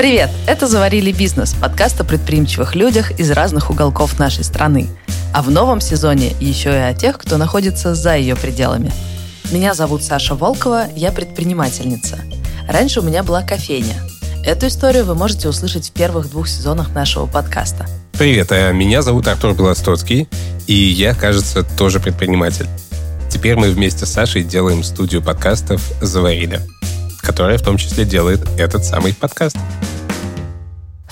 Привет! Это «Заварили бизнес» – подкаст о предприимчивых людях из разных уголков нашей страны. А в новом сезоне еще и о тех, кто находится за ее пределами. Меня зовут Саша Волкова, я предпринимательница. Раньше у меня была кофейня. Эту историю вы можете услышать в первых двух сезонах нашего подкаста. Привет, а меня зовут Артур Белостоцкий, и я, кажется, тоже предприниматель. Теперь мы вместе с Сашей делаем студию подкастов «Заварили», которая в том числе делает этот самый подкаст.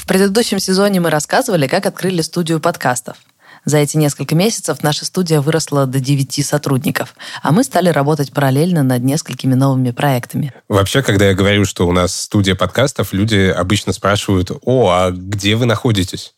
Предыдущем сезоне мы рассказывали, как открыли студию подкастов. За эти несколько месяцев наша студия выросла до 9 сотрудников, а мы стали работать параллельно над несколькими новыми проектами. Вообще, когда я говорю, что у нас студия подкастов, люди обычно спрашивают, о, а где вы находитесь?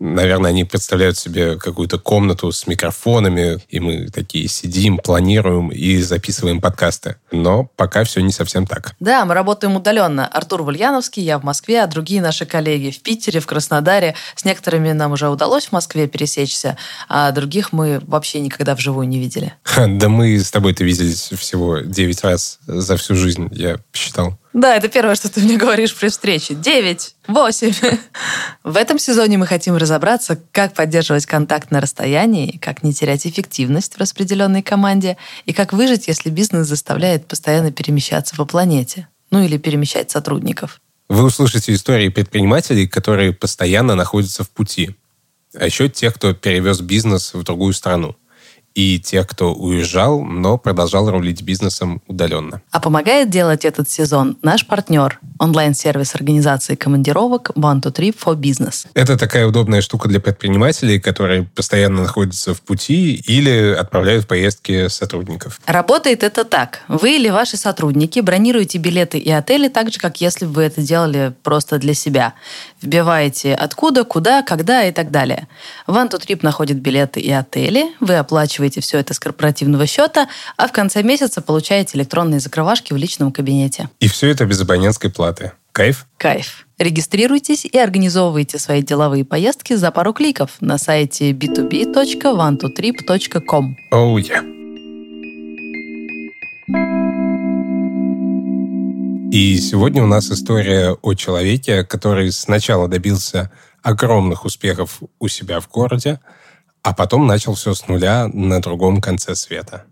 Наверное, они представляют себе какую-то комнату с микрофонами, и мы такие сидим, планируем и записываем подкасты. Но пока все не совсем так. Да, мы работаем удаленно. Артур Вальяновский, я в Москве, а другие наши коллеги в Питере, в Краснодаре. С некоторыми нам уже удалось в Москве пересечься, а других мы вообще никогда вживую не видели. Да мы с тобой-то виделись всего 9 раз за всю жизнь, я посчитал. Да, это первое, что ты мне говоришь при встрече. Девять, восемь. В этом сезоне мы хотим разобраться, как поддерживать контакт на расстоянии, как не терять эффективность в распределенной команде и как выжить, если бизнес заставляет постоянно перемещаться по планете. Ну или перемещать сотрудников. Вы услышите истории предпринимателей, которые постоянно находятся в пути. А еще тех, кто перевез бизнес в другую страну и тех, кто уезжал, но продолжал рулить бизнесом удаленно. А помогает делать этот сезон наш партнер – онлайн-сервис организации командировок One to Trip for Business. Это такая удобная штука для предпринимателей, которые постоянно находятся в пути или отправляют в поездки сотрудников. Работает это так. Вы или ваши сотрудники бронируете билеты и отели так же, как если бы вы это делали просто для себя. Вбиваете откуда, куда, когда и так далее. One to Trip находит билеты и отели, вы оплачиваете все это с корпоративного счета, а в конце месяца получаете электронные закрывашки в личном кабинете. И все это без абонентской платы. Кайф? Кайф. Регистрируйтесь и организовывайте свои деловые поездки за пару кликов на сайте b2b.one2trip.com. Oh, yeah. И сегодня у нас история о человеке, который сначала добился огромных успехов у себя в городе, а потом начал все с нуля на другом конце света.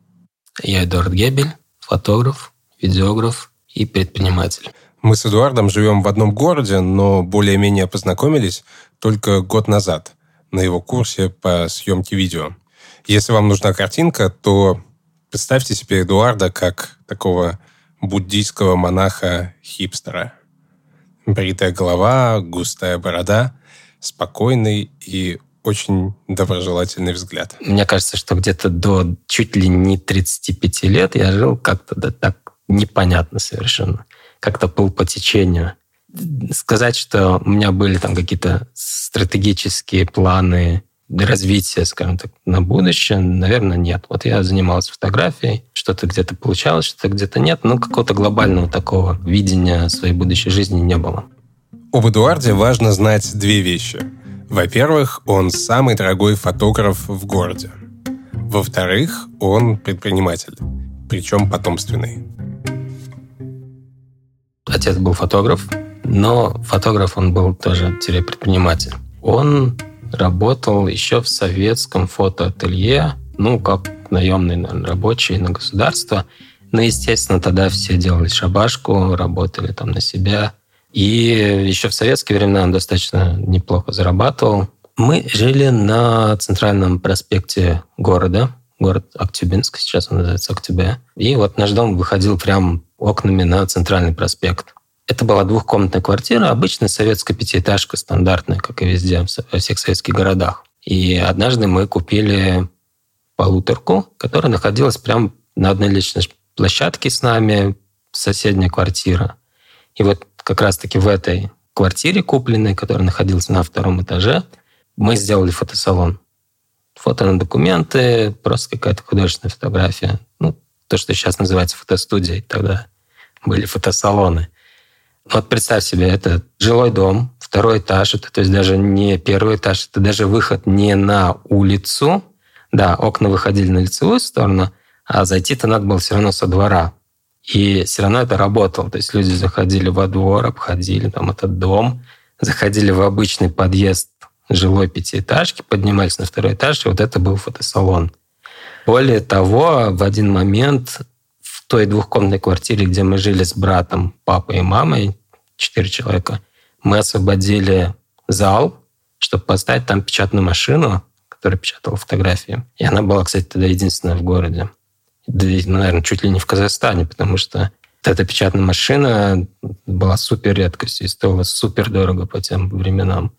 Я Эдуард Гебель, фотограф, видеограф и предприниматель. Мы с Эдуардом живем в одном городе, но более-менее познакомились только год назад на его курсе по съемке видео. Если вам нужна картинка, то представьте себе Эдуарда как такого буддийского монаха-хипстера. Бритая голова, густая борода, спокойный и очень доброжелательный взгляд. Мне кажется, что где-то до чуть ли не 35 лет я жил как-то да, так непонятно совершенно. Как-то пыл по течению. Сказать, что у меня были там какие-то стратегические планы развития, скажем так, на будущее, наверное, нет. Вот я занимался фотографией, что-то где-то получалось, что-то где-то нет, но какого-то глобального такого видения своей будущей жизни не было. Об Эдуарде важно знать две вещи – во-первых, он самый дорогой фотограф в городе. Во-вторых, он предприниматель, причем потомственный. Отец был фотограф, но фотограф он был тоже предприниматель. Он работал еще в советском фотоателье, ну, как наемный наверное, рабочий на государство. Ну, естественно, тогда все делали шабашку, работали там на себя. И еще в советские времена он достаточно неплохо зарабатывал. Мы жили на центральном проспекте города, город Актюбинск, сейчас он называется Актюбе. И вот наш дом выходил прям окнами на центральный проспект. Это была двухкомнатная квартира, обычная советская пятиэтажка, стандартная, как и везде, во всех советских городах. И однажды мы купили полуторку, которая находилась прямо на одной личной площадке с нами, соседняя квартира. И вот как раз-таки в этой квартире купленной, которая находилась на втором этаже, мы сделали фотосалон. Фото на документы, просто какая-то художественная фотография. Ну, то, что сейчас называется фотостудией, тогда были фотосалоны. Вот представь себе, это жилой дом, второй этаж, это то есть даже не первый этаж, это даже выход не на улицу. Да, окна выходили на лицевую сторону, а зайти-то надо было все равно со двора. И все равно это работало. То есть люди заходили во двор, обходили там этот дом, заходили в обычный подъезд жилой пятиэтажки, поднимались на второй этаж, и вот это был фотосалон. Более того, в один момент той двухкомнатной квартире, где мы жили с братом, папой и мамой, четыре человека, мы освободили зал, чтобы поставить там печатную машину, которая печатала фотографии. И она была, кстати, тогда единственная в городе. Да, ну, наверное, чуть ли не в Казахстане, потому что эта печатная машина была супер редкостью и стоила супер дорого по тем временам.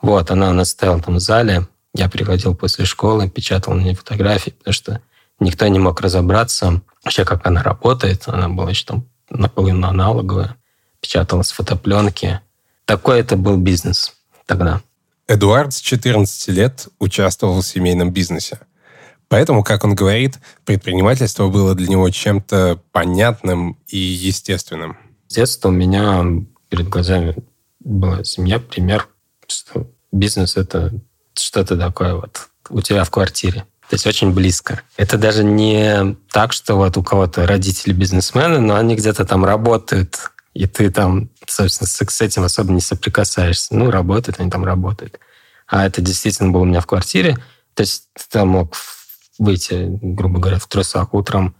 Вот, она у нас стояла там в зале. Я приходил после школы, печатал на ней фотографии, потому что никто не мог разобраться вообще, как она работает. Она была еще там наполовину аналоговая, печаталась фотопленки. Такой это был бизнес тогда. Эдуард с 14 лет участвовал в семейном бизнесе. Поэтому, как он говорит, предпринимательство было для него чем-то понятным и естественным. С детства у меня перед глазами была семья, пример, что бизнес — это что-то такое вот у тебя в квартире. То есть очень близко. Это даже не так, что вот у кого-то родители бизнесмены, но они где-то там работают, и ты там, собственно, с этим особо не соприкасаешься. Ну, работают, они там работают. А это действительно было у меня в квартире. То есть ты там мог выйти, грубо говоря, в трусах утром,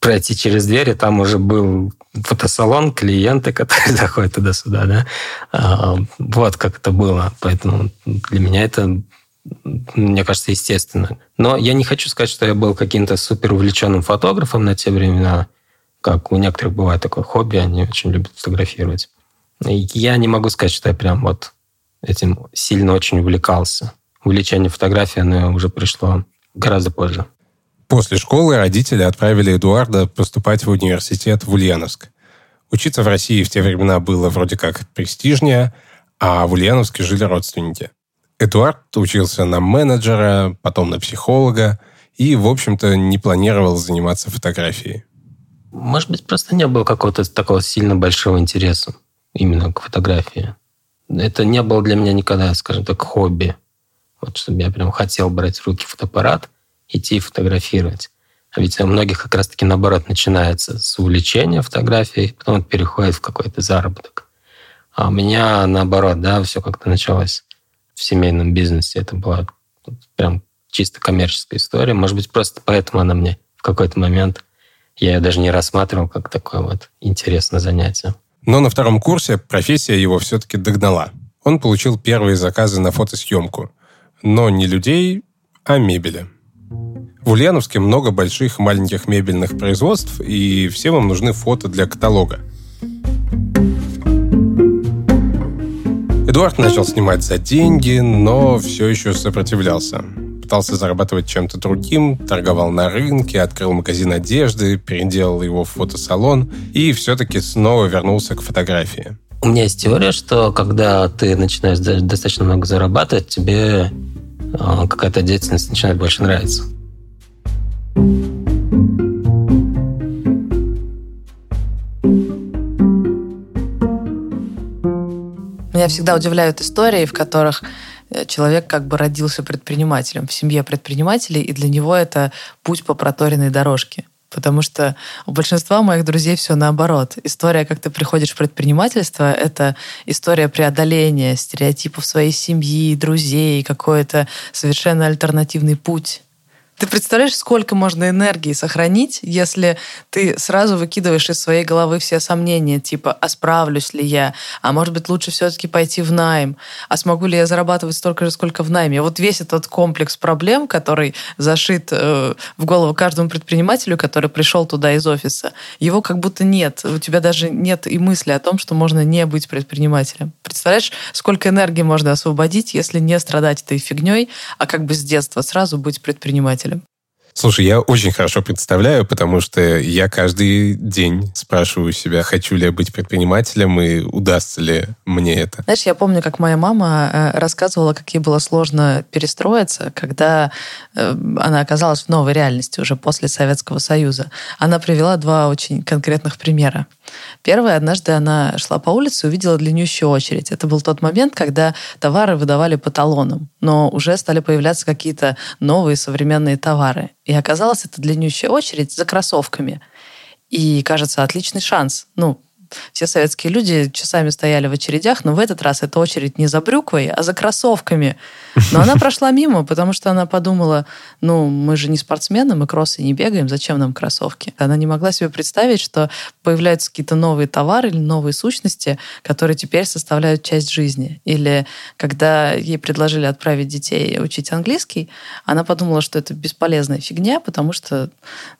пройти через дверь, и там уже был фотосалон, клиенты, которые заходят туда-сюда, да. А, вот как это было. Поэтому для меня это, мне кажется, естественно. Но я не хочу сказать, что я был каким-то супер увлеченным фотографом на те времена, как у некоторых бывает такое хобби, они очень любят фотографировать. Я не могу сказать, что я прям вот этим сильно очень увлекался. Увлечение фотографией, оно уже пришло гораздо позже. После школы родители отправили Эдуарда поступать в университет в Ульяновск. Учиться в России в те времена было вроде как престижнее, а в Ульяновске жили родственники. Эдуард учился на менеджера, потом на психолога и, в общем-то, не планировал заниматься фотографией. Может быть, просто не было какого-то такого сильно большого интереса именно к фотографии. Это не было для меня никогда, скажем так, хобби. Вот чтобы я прям хотел брать в руки фотоаппарат идти фотографировать. А ведь у многих как раз-таки наоборот начинается с увлечения фотографией, потом переходит в какой-то заработок. А у меня наоборот, да, все как-то началось в семейном бизнесе. Это была прям чисто коммерческая история. Может быть, просто поэтому она мне в какой-то момент, я ее даже не рассматривал как такое вот интересное занятие. Но на втором курсе профессия его все-таки догнала. Он получил первые заказы на фотосъемку. Но не людей, а мебели. В Ульяновске много больших и маленьких мебельных производств, и всем им нужны фото для каталога. Эдуард начал снимать за деньги, но все еще сопротивлялся. Пытался зарабатывать чем-то другим, торговал на рынке, открыл магазин одежды, переделал его в фотосалон и все-таки снова вернулся к фотографии. У меня есть теория, что когда ты начинаешь достаточно много зарабатывать, тебе а, какая-то деятельность начинает больше нравиться. Меня всегда удивляют истории, в которых э, человек как бы родился предпринимателем, в семье предпринимателей, и для него это путь по проторенной дорожке. Потому что у большинства моих друзей все наоборот. История, как ты приходишь в предпринимательство, это история преодоления стереотипов своей семьи, друзей, какой-то совершенно альтернативный путь ты представляешь, сколько можно энергии сохранить, если ты сразу выкидываешь из своей головы все сомнения, типа, а справлюсь ли я? А может быть, лучше все-таки пойти в найм? А смогу ли я зарабатывать столько же, сколько в найме? Вот весь этот комплекс проблем, который зашит э, в голову каждому предпринимателю, который пришел туда из офиса, его как будто нет. У тебя даже нет и мысли о том, что можно не быть предпринимателем. Представляешь, сколько энергии можно освободить, если не страдать этой фигней, а как бы с детства сразу быть предпринимателем? Слушай, я очень хорошо представляю, потому что я каждый день спрашиваю себя, хочу ли я быть предпринимателем и удастся ли мне это. Знаешь, я помню, как моя мама э, рассказывала, как ей было сложно перестроиться, когда э, она оказалась в новой реальности уже после Советского Союза. Она привела два очень конкретных примера. Первое, однажды она шла по улице и увидела длиннющую очередь. Это был тот момент, когда товары выдавали по талонам, но уже стали появляться какие-то новые современные товары. И оказалось, это длиннющая очередь за кроссовками. И, кажется, отличный шанс. Ну, все советские люди часами стояли в очередях, но в этот раз эта очередь не за брюквой, а за кроссовками. Но она прошла мимо, потому что она подумала, ну, мы же не спортсмены, мы кроссы не бегаем, зачем нам кроссовки? Она не могла себе представить, что появляются какие-то новые товары или новые сущности, которые теперь составляют часть жизни. Или когда ей предложили отправить детей учить английский, она подумала, что это бесполезная фигня, потому что,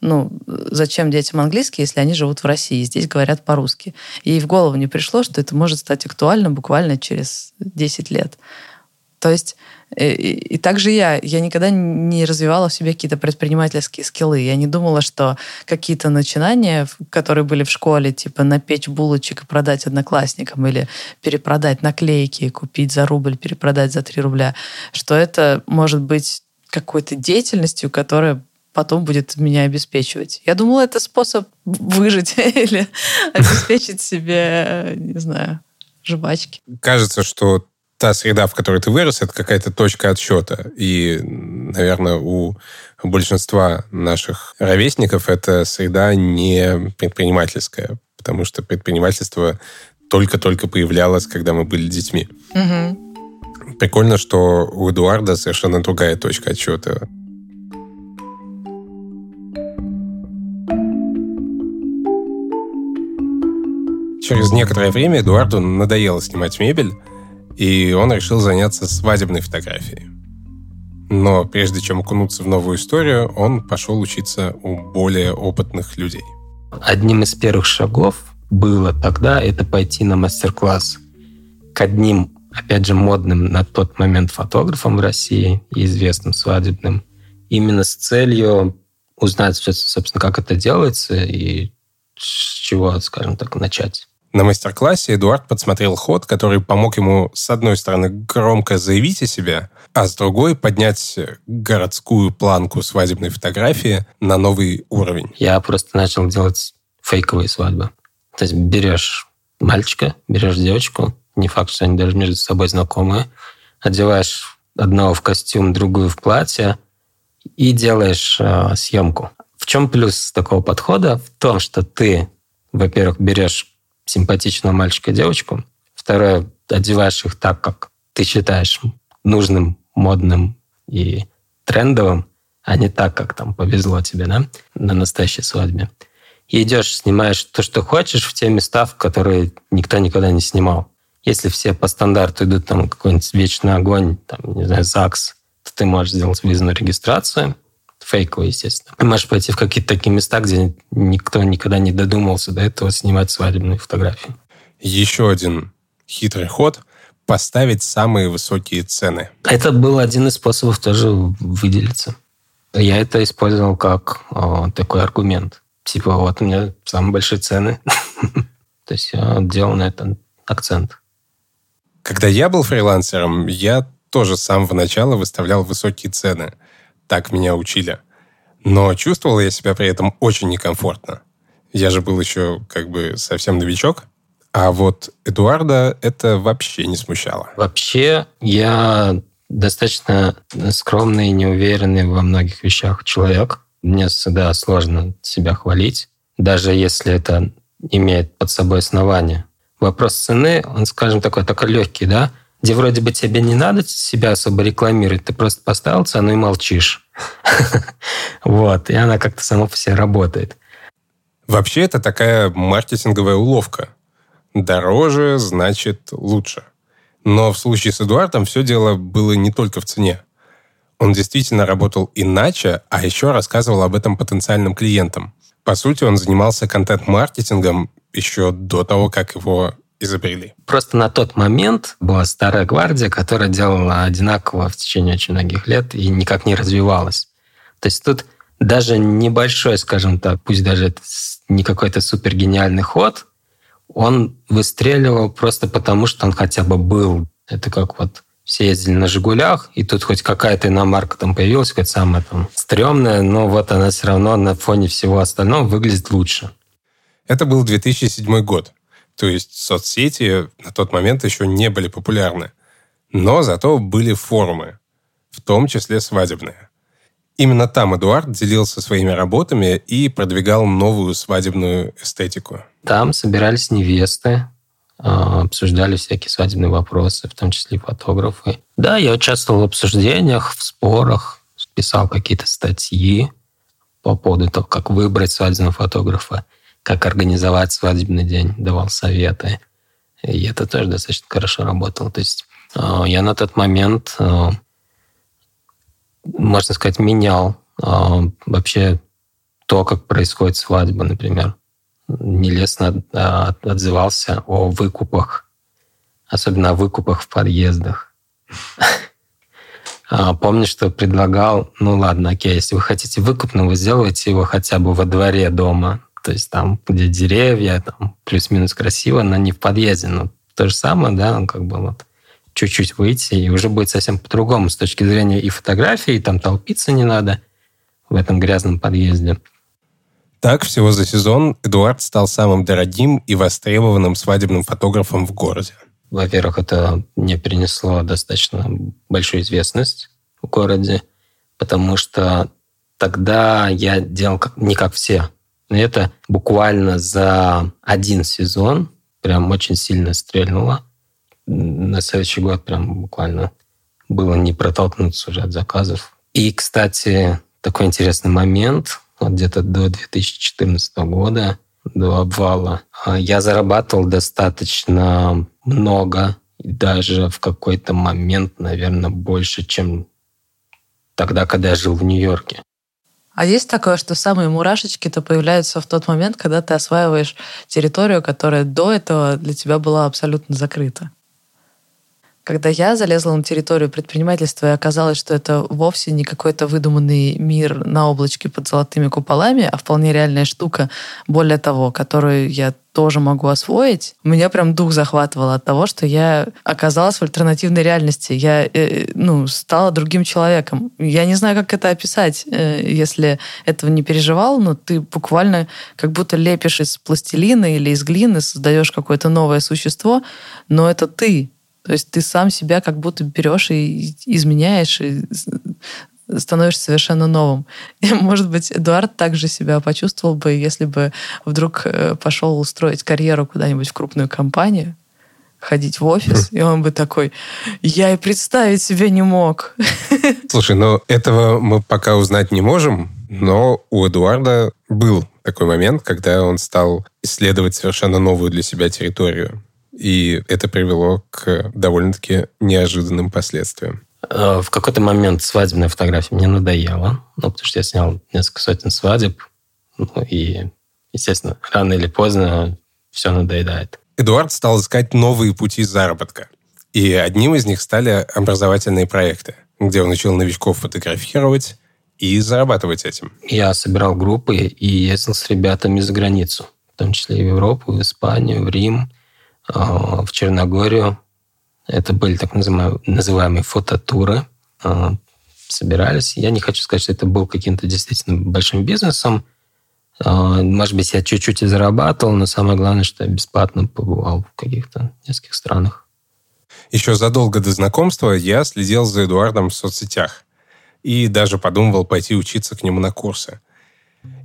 ну, зачем детям английский, если они живут в России, здесь говорят по-русски. Ей в голову не пришло, что это может стать актуально буквально через 10 лет. То есть и, и, и также я, я никогда не развивала в себе какие-то предпринимательские скиллы. Я не думала, что какие-то начинания, которые были в школе, типа напечь булочек и продать одноклассникам, или перепродать наклейки, купить за рубль, перепродать за 3 рубля, что это может быть какой-то деятельностью, которая потом будет меня обеспечивать. Я думала, это способ выжить или обеспечить себе, не знаю, жвачки. Кажется, что та среда, в которой ты вырос, это какая-то точка отсчета. И, наверное, у большинства наших ровесников эта среда не предпринимательская, потому что предпринимательство только-только появлялось, когда мы были детьми. Угу. Прикольно, что у Эдуарда совершенно другая точка отсчета. Через некоторое время Эдуарду надоело снимать мебель, и он решил заняться свадебной фотографией. Но прежде чем окунуться в новую историю, он пошел учиться у более опытных людей. Одним из первых шагов было тогда это пойти на мастер-класс к одним, опять же, модным на тот момент фотографам в России и известным свадебным, именно с целью узнать, собственно, как это делается и с чего, скажем так, начать. На мастер-классе Эдуард подсмотрел ход, который помог ему, с одной стороны, громко заявить о себе, а с другой поднять городскую планку свадебной фотографии на новый уровень. Я просто начал делать фейковые свадьбы. То есть берешь мальчика, берешь девочку, не факт, что они даже между собой знакомы, одеваешь одного в костюм, другую в платье и делаешь э, съемку. В чем плюс такого подхода? В том, что ты, во-первых, берешь симпатичного мальчика девочку. Второе, одеваешь их так, как ты считаешь нужным, модным и трендовым, а не так, как там повезло тебе, да, на настоящей свадьбе. И идешь, снимаешь то, что хочешь, в те места, в которые никто никогда не снимал. Если все по стандарту идут там какой-нибудь вечный огонь, там, не знаю, ЗАГС, то ты можешь сделать визную регистрацию, фейковую, естественно. Ты можешь пойти в какие-то такие места, где никто никогда не додумался до этого снимать свадебные фотографии. Еще один хитрый ход – поставить самые высокие цены. Это был один из способов тоже выделиться. Я это использовал как о, такой аргумент. Типа, вот у меня самые большие цены. То есть я делал на это акцент. Когда я был фрилансером, я тоже с самого начала выставлял высокие цены – так меня учили. Но чувствовал я себя при этом очень некомфортно. Я же был еще как бы совсем новичок. А вот Эдуарда это вообще не смущало. Вообще я достаточно скромный и неуверенный во многих вещах человек. Мне всегда сложно себя хвалить, даже если это имеет под собой основание. Вопрос цены, он, скажем, такой только легкий, да? Где вроде бы тебе не надо себя особо рекламировать, ты просто поставил цену и молчишь. Вот, и она как-то сама по себе работает. Вообще это такая маркетинговая уловка. Дороже значит лучше. Но в случае с Эдуардом все дело было не только в цене. Он действительно работал иначе, а еще рассказывал об этом потенциальным клиентам. По сути, он занимался контент-маркетингом еще до того, как его изобрели. Просто на тот момент была старая гвардия, которая делала одинаково в течение очень многих лет и никак не развивалась. То есть тут даже небольшой, скажем так, пусть даже это не какой-то супер гениальный ход, он выстреливал просто потому, что он хотя бы был. Это как вот все ездили на «Жигулях», и тут хоть какая-то иномарка там появилась, хоть самая там стрёмная, но вот она все равно на фоне всего остального выглядит лучше. Это был 2007 год. То есть соцсети на тот момент еще не были популярны. Но зато были форумы, в том числе свадебные. Именно там Эдуард делился своими работами и продвигал новую свадебную эстетику. Там собирались невесты, а, обсуждали всякие свадебные вопросы, в том числе и фотографы. Да, я участвовал в обсуждениях, в спорах, писал какие-то статьи по поводу того, как выбрать свадебного фотографа, как организовать свадебный день, давал советы. И это тоже достаточно хорошо работало. То есть а, я на тот момент а, можно сказать, менял а, вообще то, как происходит свадьба, например. Нелестно отзывался о выкупах, особенно о выкупах в подъездах. А, помню, что предлагал, ну ладно, окей, если вы хотите выкуп, но вы сделаете его хотя бы во дворе дома, то есть там, где деревья, там плюс-минус красиво, но не в подъезде. Но то же самое, да, ну, как бы вот чуть-чуть выйти, и уже будет совсем по-другому с точки зрения и фотографии, и там толпиться не надо в этом грязном подъезде. Так, всего за сезон Эдуард стал самым дорогим и востребованным свадебным фотографом в городе. Во-первых, это мне принесло достаточно большую известность в городе, потому что тогда я делал как, не как все. Это буквально за один сезон прям очень сильно стрельнуло на следующий год прям буквально было не протолкнуться уже от заказов. И, кстати, такой интересный момент. Вот где-то до 2014 года, до обвала, а, я зарабатывал достаточно много, даже в какой-то момент, наверное, больше, чем тогда, когда я жил в Нью-Йорке. А есть такое, что самые мурашечки-то появляются в тот момент, когда ты осваиваешь территорию, которая до этого для тебя была абсолютно закрыта? Когда я залезла на территорию предпринимательства, и оказалось, что это вовсе не какой-то выдуманный мир на облачке под золотыми куполами, а вполне реальная штука, более того, которую я тоже могу освоить. Меня прям дух захватывало от того, что я оказалась в альтернативной реальности. Я э, ну, стала другим человеком. Я не знаю, как это описать, э, если этого не переживал, но ты буквально как будто лепишь из пластилина или из глины, создаешь какое-то новое существо, но это ты. То есть ты сам себя как будто берешь и изменяешь, и становишься совершенно новым. И, может быть, Эдуард также себя почувствовал бы, если бы вдруг э, пошел устроить карьеру куда-нибудь в крупную компанию, ходить в офис, и он бы такой, я и представить себе не мог. Слушай, ну этого мы пока узнать не можем, но у Эдуарда был такой момент, когда он стал исследовать совершенно новую для себя территорию. И это привело к довольно-таки неожиданным последствиям. Э, в какой-то момент свадебная фотография мне надоела, ну, потому что я снял несколько сотен свадеб, ну, и, естественно, рано или поздно все надоедает. Эдуард стал искать новые пути заработка. И одним из них стали образовательные проекты, где он учил новичков фотографировать и зарабатывать этим. Я собирал группы и ездил с ребятами за границу, в том числе и в Европу, в Испанию, в Рим – в Черногорию. Это были так называемые, фототуры. А, собирались. Я не хочу сказать, что это был каким-то действительно большим бизнесом. А, может быть, я чуть-чуть и зарабатывал, но самое главное, что я бесплатно побывал в каких-то нескольких странах. Еще задолго до знакомства я следил за Эдуардом в соцсетях и даже подумывал пойти учиться к нему на курсы.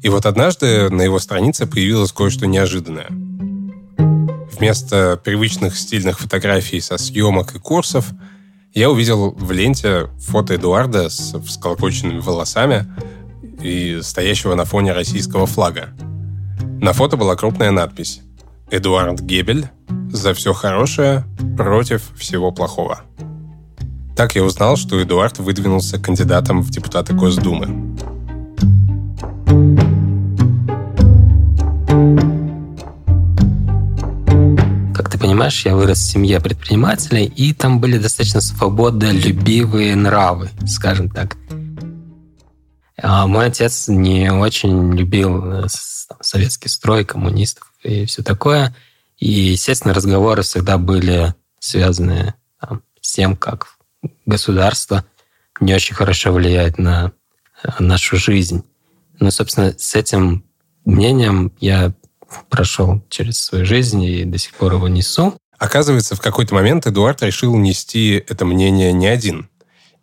И вот однажды на его странице появилось кое-что неожиданное – Вместо привычных стильных фотографий со съемок и курсов я увидел в ленте фото Эдуарда с всколокоченными волосами и стоящего на фоне российского флага. На фото была крупная надпись «Эдуард Гебель. За все хорошее против всего плохого». Так я узнал, что Эдуард выдвинулся кандидатом в депутаты Госдумы. Понимаешь, я вырос в семье предпринимателей, и там были достаточно свободолюбивые нравы, скажем так. А мой отец не очень любил э, советский строй, коммунистов и все такое. И, естественно, разговоры всегда были связаны там, с тем, как государство не очень хорошо влияет на э, нашу жизнь. Но, собственно, с этим мнением я прошел через свою жизнь и до сих пор его несу. Оказывается, в какой-то момент Эдуард решил нести это мнение не один.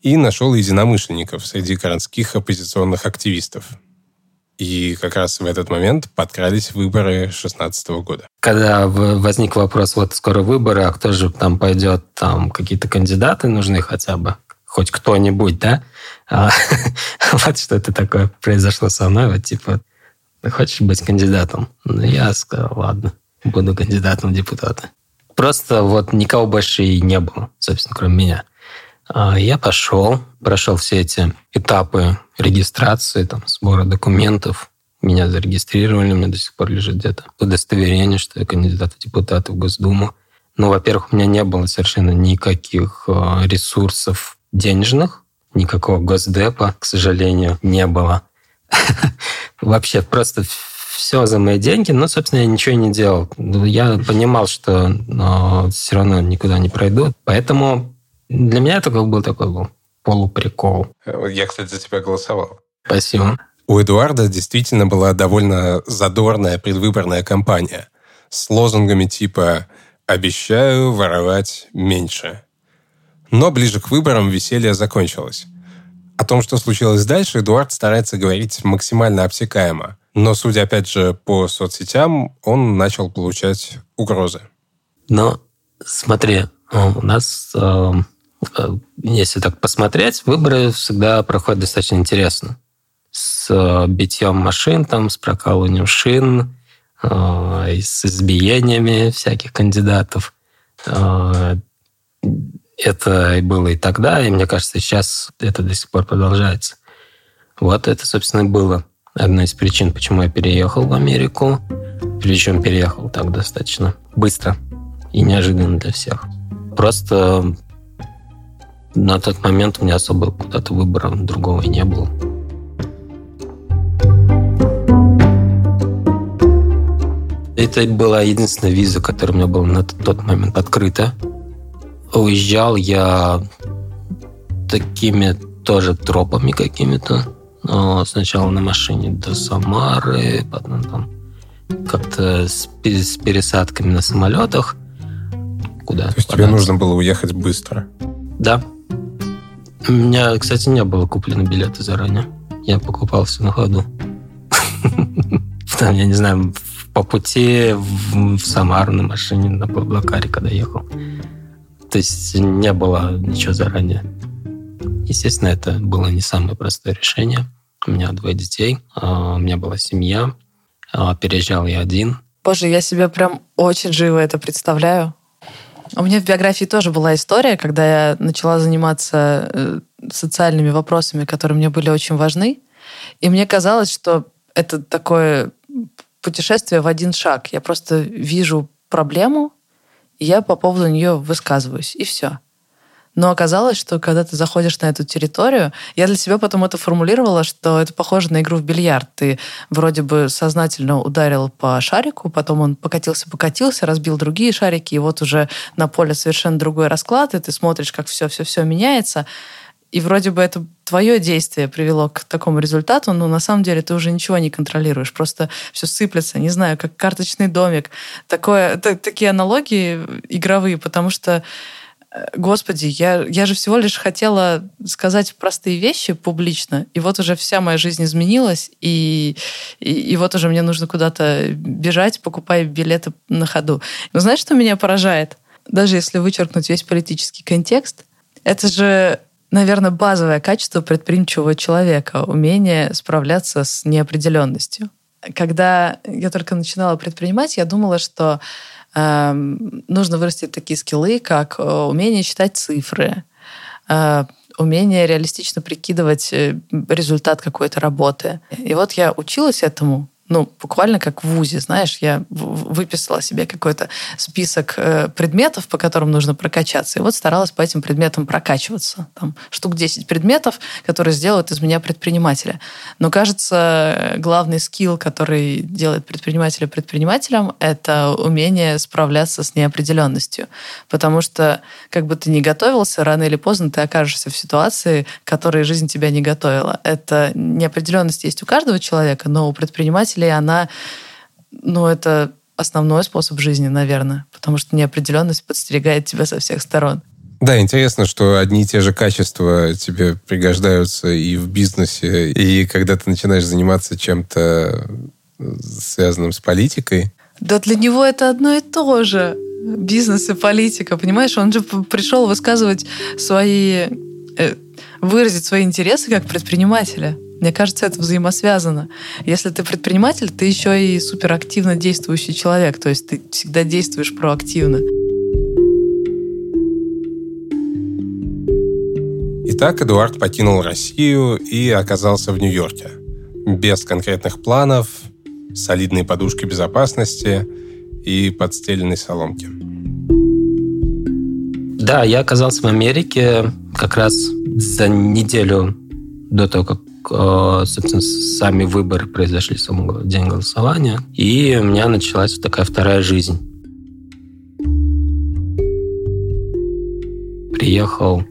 и нашел единомышленников среди городских оппозиционных активистов. И как раз в этот момент подкрались выборы 2016 года. Когда возник вопрос, вот скоро выборы, а кто же там пойдет, там какие-то кандидаты нужны хотя бы, хоть кто-нибудь, да? А, вот что-то такое произошло со мной, вот типа, хочешь быть кандидатом? Ну, я сказал, ладно, буду кандидатом в депутаты. Просто вот никого больше и не было, собственно, кроме меня. А, я пошел, прошел все эти этапы регистрации, там, сбора документов. Меня зарегистрировали, у меня до сих пор лежит где-то удостоверение, что я кандидат в депутаты в Госдуму. Ну, во-первых, у меня не было совершенно никаких а, ресурсов денежных, никакого госдепа, к сожалению, не было. Вообще просто все за мои деньги, но, собственно, я ничего не делал. Я понимал, что но, все равно никуда не пройду, поэтому для меня это был такой был полуприкол. Я, кстати, за тебя голосовал. Спасибо. У Эдуарда действительно была довольно задорная предвыборная кампания с лозунгами типа «Обещаю воровать меньше». Но ближе к выборам веселье закончилось. О том, что случилось дальше, Эдуард старается говорить максимально обсекаемо. Но, судя опять же по соцсетям, он начал получать угрозы. Но смотри, у нас эм, Э, если так посмотреть, выборы всегда проходят достаточно интересно. С э, битьем машин, там, с прокалыванием шин, э, с избиениями всяких кандидатов. Это было и тогда, и мне кажется, сейчас это до сих пор продолжается. Вот это, собственно, было одной из причин, почему я переехал в Америку. Причем переехал так достаточно быстро и неожиданно для всех. Просто на тот момент у меня особо куда-то выбора другого и не было. Это была единственная виза, которая у меня была на тот момент открыта. Уезжал я такими тоже тропами какими-то. Но сначала на машине до Самары, потом там как-то с, с пересадками на самолетах. Куда? То есть тебе нужно было уехать быстро? Да, у меня, кстати, не было куплено билеты заранее. Я покупал все на ходу. Там, я не знаю, по пути в Самару на машине, на Блакаре, когда ехал. То есть не было ничего заранее. Естественно, это было не самое простое решение. У меня двое детей, а, у меня была семья, а, переезжал я один. Боже, я себе прям очень живо это представляю. У меня в биографии тоже была история, когда я начала заниматься э, социальными вопросами, которые мне были очень важны. И мне казалось, что это такое путешествие в один шаг. Я просто вижу проблему, я по поводу нее высказываюсь, и все. Но оказалось, что когда ты заходишь на эту территорию, я для себя потом это формулировала, что это похоже на игру в бильярд. Ты вроде бы сознательно ударил по шарику, потом он покатился-покатился, разбил другие шарики, и вот уже на поле совершенно другой расклад, и ты смотришь, как все-все-все меняется. И вроде бы это твое действие привело к такому результату, но на самом деле ты уже ничего не контролируешь, просто все сыплется, не знаю, как карточный домик. Такое, такие аналогии игровые, потому что Господи, я, я же всего лишь хотела сказать простые вещи публично, и вот уже вся моя жизнь изменилась, и, и, и вот уже мне нужно куда-то бежать, покупая билеты на ходу. Но знаешь, что меня поражает? Даже если вычеркнуть весь политический контекст, это же, наверное, базовое качество предприимчивого человека, умение справляться с неопределенностью. Когда я только начинала предпринимать, я думала, что Эм, нужно вырастить такие скиллы, как э, умение считать цифры, э, умение реалистично прикидывать э, результат какой-то работы. И вот я училась этому, ну, буквально как в ВУЗе, знаешь, я выписала себе какой-то список э, предметов, по которым нужно прокачаться, и вот старалась по этим предметам прокачиваться. Там штук 10 предметов, которые сделают из меня предпринимателя. Но, кажется, главный скилл, который делает предпринимателя предпринимателем, это умение справляться с неопределенностью. Потому что, как бы ты ни готовился, рано или поздно ты окажешься в ситуации, к которой жизнь тебя не готовила. Это неопределенность есть у каждого человека, но у предпринимателя предпринимателей, она, ну, это основной способ жизни, наверное, потому что неопределенность подстерегает тебя со всех сторон. Да, интересно, что одни и те же качества тебе пригождаются и в бизнесе, и когда ты начинаешь заниматься чем-то связанным с политикой. Да для него это одно и то же. Бизнес и политика, понимаешь? Он же пришел высказывать свои... Э, выразить свои интересы как предпринимателя. Мне кажется, это взаимосвязано. Если ты предприниматель, ты еще и суперактивно действующий человек, то есть ты всегда действуешь проактивно. Итак, Эдуард покинул Россию и оказался в Нью-Йорке. Без конкретных планов, солидной подушки безопасности и подстеленной соломки. Да, я оказался в Америке как раз за неделю до того, как собственно, сами выборы произошли, сам день голосования. И у меня началась такая вторая жизнь. Приехал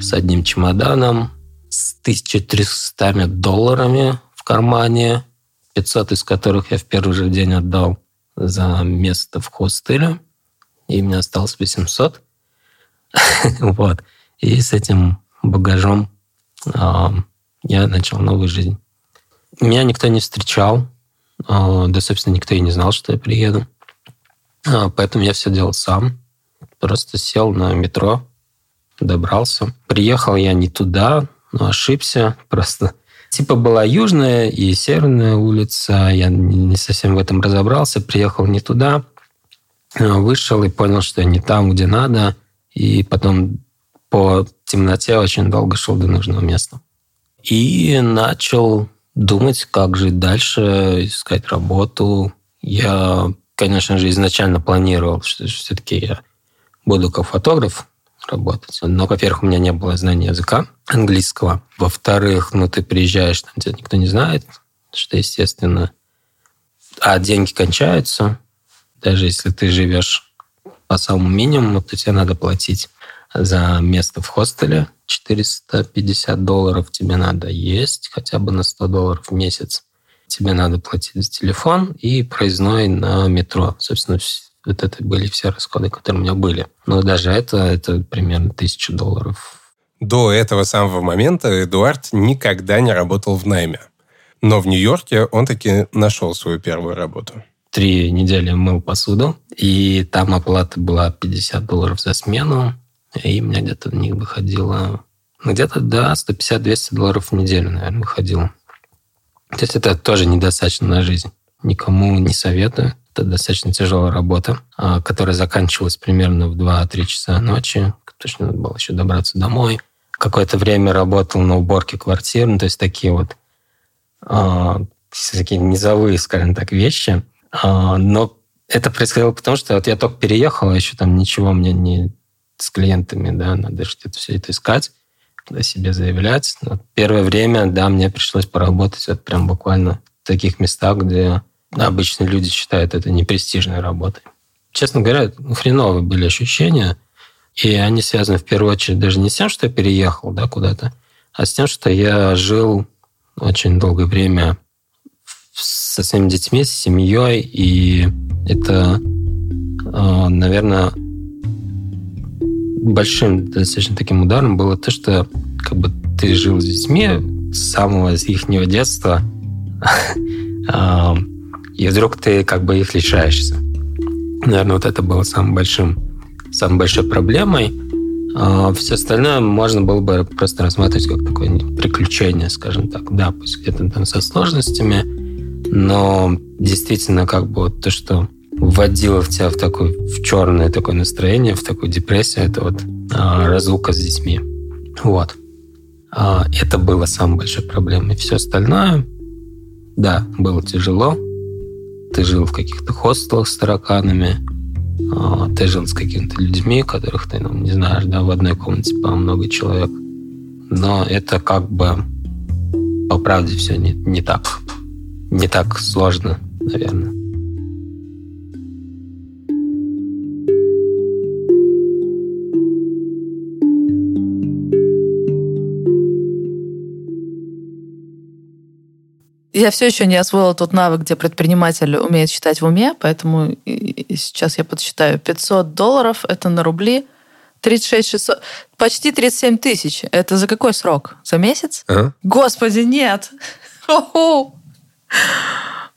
с одним чемоданом, с 1300 долларами в кармане, 500 из которых я в первый же день отдал за место в хостеле, и мне осталось 800. вот. И с этим багажом я начал новую жизнь. Меня никто не встречал, а, да, собственно, никто и не знал, что я приеду. А, поэтому я все делал сам. Просто сел на метро, добрался. Приехал я не туда, но ошибся. Просто типа была южная и северная улица. Я не совсем в этом разобрался. Приехал не туда. А, вышел и понял, что я не там, где надо. И потом по темноте очень долго шел до нужного места и начал думать, как жить дальше, искать работу. Я, конечно же, изначально планировал, что все-таки я буду как фотограф работать. Но, во-первых, у меня не было знания языка английского. Во-вторых, ну, ты приезжаешь, там тебя никто не знает, что, естественно. А деньги кончаются. Даже если ты живешь по самому минимуму, то тебе надо платить за место в хостеле 450 долларов тебе надо есть, хотя бы на 100 долларов в месяц. Тебе надо платить за телефон и проездной на метро. Собственно, вот это были все расходы, которые у меня были. Но даже это, это примерно 1000 долларов. До этого самого момента Эдуард никогда не работал в найме. Но в Нью-Йорке он таки нашел свою первую работу. Три недели мыл посуду, и там оплата была 50 долларов за смену и у меня где-то на них выходило ну, где-то, да, 150-200 долларов в неделю, наверное, выходило. То есть это тоже недостаточно на жизнь. Никому не советую. Это достаточно тяжелая работа, а, которая заканчивалась примерно в 2-3 часа ночи. Точно надо было еще добраться домой. Какое-то время работал на уборке квартир, ну, то есть такие вот а, такие низовые, скажем так, вещи. А, но это происходило потому, что вот я только переехал, еще там ничего мне не с клиентами, да, надо же где-то все это искать, о себе заявлять. Но первое время, да, мне пришлось поработать вот прям буквально в таких местах, где обычные люди считают это непрестижной работой. Честно говоря, хреновые были ощущения, и они связаны в первую очередь даже не с тем, что я переехал да, куда-то, а с тем, что я жил очень долгое время со своими детьми, с семьей, и это, а, наверное, большим достаточно таким ударом было то, что как бы ты жил с детьми с самого их детства, и вдруг ты как бы их лишаешься. Наверное, вот это было самым большим, самой большой проблемой. А все остальное можно было бы просто рассматривать как такое приключение, скажем так. Да, пусть где-то там со сложностями, но действительно как бы вот то, что вводила в тебя в такое в черное такое настроение, в такую депрессию, это вот а, разлука с детьми. Вот. А, это было самой большой проблемой. Все остальное, да, было тяжело. Ты жил в каких-то хостелах с тараканами, а, ты жил с какими-то людьми, которых ты ну, не знаешь, да, в одной комнате по много человек. Но это как бы по правде все не, не так. Не так сложно, наверное. Я все еще не освоила тот навык, где предприниматель умеет считать в уме, поэтому сейчас я подсчитаю. 500 долларов – это на рубли 36 600. Почти 37 тысяч. Это за какой срок? За месяц? Ага. Господи, нет. О,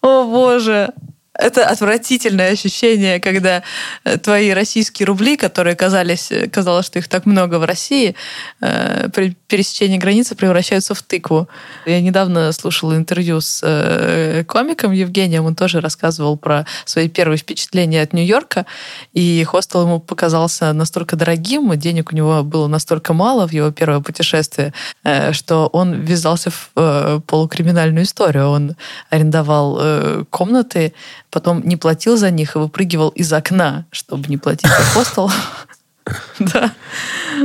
боже. Это отвратительное ощущение, когда э, твои российские рубли, которые казались, э, казалось, что их так много в России, э, при пересечении границы превращаются в тыкву. Я недавно слушала интервью с комиком Евгением, он тоже рассказывал про свои первые впечатления от Нью-Йорка, и хостел ему показался настолько дорогим, денег у него было настолько мало в его первое путешествие, что он ввязался в полукриминальную историю. Он арендовал комнаты потом не платил за них и выпрыгивал из окна, чтобы не платить за хостел. Да.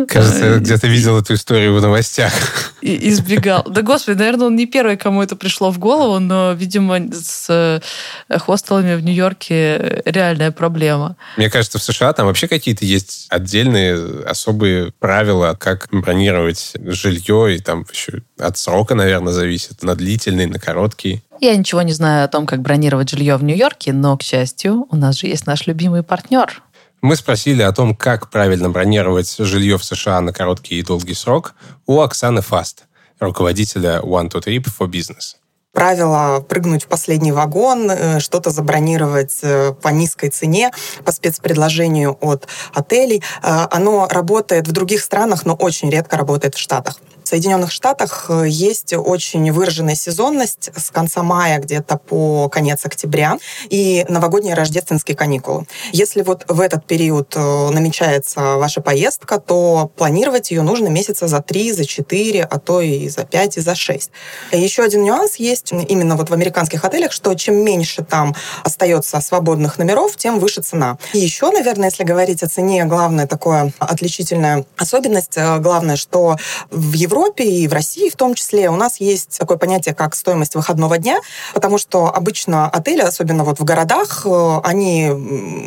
Кажется, я где-то видел эту историю в новостях. И избегал. Да, господи, наверное, он не первый, кому это пришло в голову, но, видимо, с э, хостелами в Нью-Йорке реальная проблема. Мне кажется, в США там вообще какие-то есть отдельные особые правила, как бронировать жилье, и там еще от срока, наверное, зависит, на длительный, на короткий. Я ничего не знаю о том, как бронировать жилье в Нью-Йорке, но, к счастью, у нас же есть наш любимый партнер. Мы спросили о том, как правильно бронировать жилье в США на короткий и долгий срок у Оксаны Фаст, руководителя One to Trip for Business правило прыгнуть в последний вагон, э, что-то забронировать э, по низкой цене, по спецпредложению от отелей. Э, оно работает в других странах, но очень редко работает в Штатах. В Соединенных Штатах есть очень выраженная сезонность с конца мая где-то по конец октября и новогодние рождественские каникулы. Если вот в этот период намечается ваша поездка, то планировать ее нужно месяца за три, за четыре, а то и за пять, и за шесть. Еще один нюанс есть именно вот в американских отелях, что чем меньше там остается свободных номеров, тем выше цена. И еще, наверное, если говорить о цене, главное такое отличительная особенность, э, главное, что в Европе Европе и в России в том числе у нас есть такое понятие, как стоимость выходного дня, потому что обычно отели, особенно вот в городах, э, они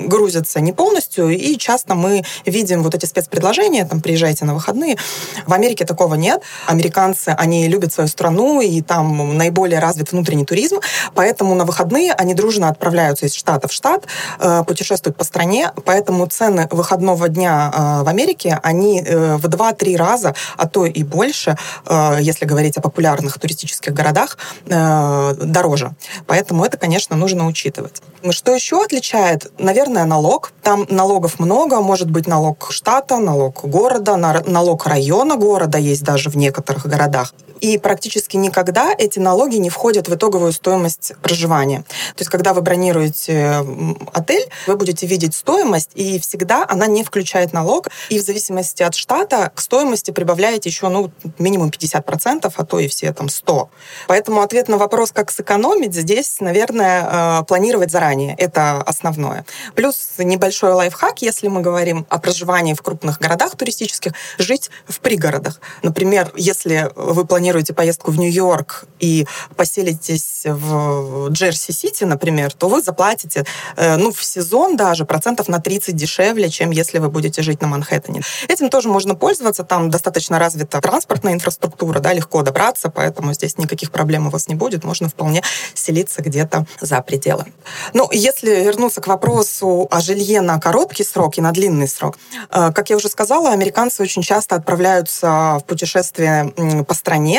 грузятся не полностью, и часто мы видим вот эти спецпредложения, там, приезжайте на выходные. В Америке такого нет. Американцы, они любят свою страну, и там наиболее развит внутренний туризм, поэтому на выходные они дружно отправляются из штата в штат, э, путешествуют по стране, поэтому цены выходного дня э, в Америке, они в 2-3 раза, а то и больше э, если говорить о популярных туристических городах, э, дороже. Поэтому это, конечно, нужно учитывать. Что еще отличает? Наверное, налог. Там налогов много. Может быть налог штата, налог города, налог района города есть даже в некоторых городах и практически никогда эти налоги не входят в итоговую стоимость проживания. То есть, когда вы бронируете отель, вы будете видеть стоимость, и всегда она не включает налог, и в зависимости от штата к стоимости прибавляете еще ну, минимум 50%, а то и все там 100. Поэтому ответ на вопрос, как сэкономить, здесь, наверное, э, планировать заранее. Это основное. Плюс небольшой лайфхак, если мы говорим о проживании в крупных городах туристических, жить в пригородах. Например, если вы планируете планируете поездку в Нью-Йорк и поселитесь в Джерси-Сити, например, то вы заплатите, э, ну, в сезон даже процентов на 30 дешевле, чем если вы будете жить на Манхэттене. Этим тоже можно пользоваться, там достаточно развита транспортная инфраструктура, да, легко добраться, поэтому здесь никаких проблем у вас не будет, можно вполне селиться где-то за пределами. Ну, если вернуться к вопросу о жилье на короткий срок и на длинный срок, э, как я уже сказала, американцы очень часто отправляются в путешествие по стране,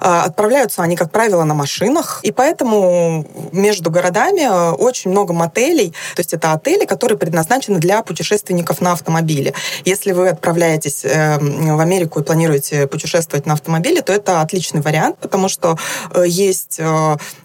Э, отправляются они, как правило, на машинах, и поэтому между городами э, очень много мотелей, то есть это отели, которые предназначены для путешественников на автомобиле. Если вы отправляетесь э, в Америку и планируете путешествовать на автомобиле, то это отличный вариант, потому что есть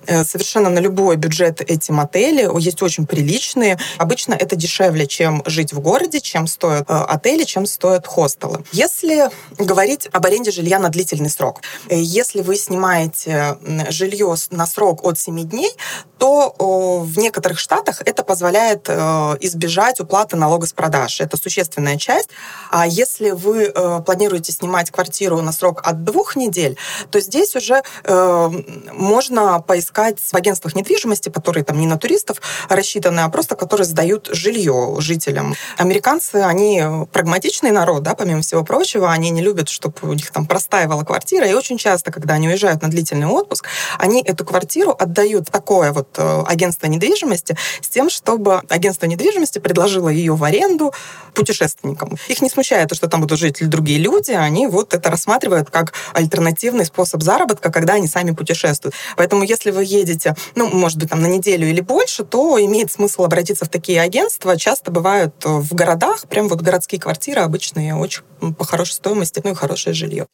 совершенно на любой бюджет эти мотели, есть очень приличные. Обычно это дешевле, чем жить в городе, чем стоят отели, чем стоят хостелы. Если говорить об аренде жилья на длительный срок, если вы снимаете жилье на срок от 7 дней, то в некоторых штатах это позволяет э, избежать уплаты налога с продаж. Это существенная часть. А если вы э, планируете снимать квартиру на срок от двух недель, то здесь уже э, можно поискать в агентствах недвижимости, которые там не на туристов рассчитаны, а просто которые сдают жилье жителям. Американцы, они прагматичный народ, да, помимо всего прочего, они не любят, чтобы у них там простаивала квартира, и очень часто, когда они уезжают на длительный отпуск, они эту квартиру отдают такое вот вот э, агентство недвижимости с тем, чтобы агентство недвижимости предложило ее в аренду путешественникам. Их не смущает то, что там будут жить другие люди, они вот это рассматривают как альтернативный способ заработка, когда они сами путешествуют. Поэтому если вы едете, ну, может быть, там на неделю или больше, то имеет смысл обратиться в такие агентства. Часто бывают в городах, прям вот городские квартиры обычные, очень по хорошей стоимости, ну и хорошее жилье.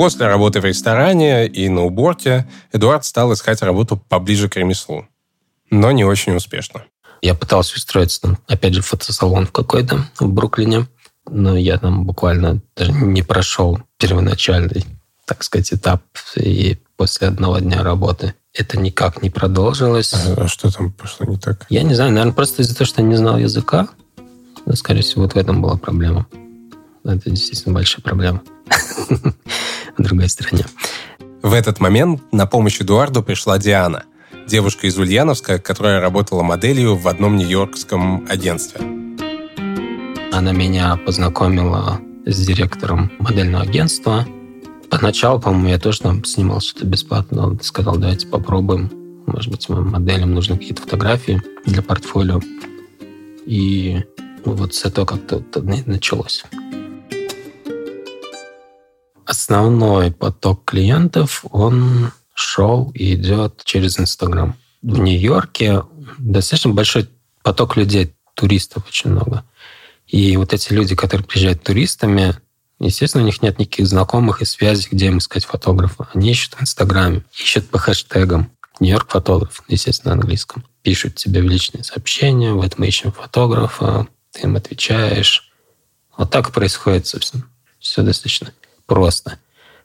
После работы в ресторане и на уборке Эдуард стал искать работу поближе к ремеслу, но не очень успешно. Я пытался устроиться, опять же, в фотосалон в какой-то в Бруклине, но я там буквально даже не прошел первоначальный, так сказать, этап. И после одного дня работы это никак не продолжилось. А, а что там пошло не так? Я не знаю, наверное, просто из-за того, что я не знал языка. Но, скорее всего, вот в этом была проблема. Это действительно большая проблема. в другой стране. В этот момент на помощь Эдуарду пришла Диана, девушка из Ульяновска, которая работала моделью в одном нью-йоркском агентстве. Она меня познакомила с директором модельного агентства. Поначалу, по-моему, я тоже там снимал что-то бесплатно. Он сказал, давайте попробуем. Может быть, моим моделям нужны какие-то фотографии для портфолио. И вот с этого как-то началось основной поток клиентов, он шел и идет через Инстаграм. В Нью-Йорке достаточно большой поток людей, туристов очень много. И вот эти люди, которые приезжают туристами, естественно, у них нет никаких знакомых и связей, где им искать фотографа. Они ищут в Инстаграме, ищут по хэштегам. Нью-Йорк фотограф, естественно, на английском. Пишут тебе в личные сообщения, вот мы ищем фотографа, ты им отвечаешь. Вот так происходит, собственно. Все достаточно просто.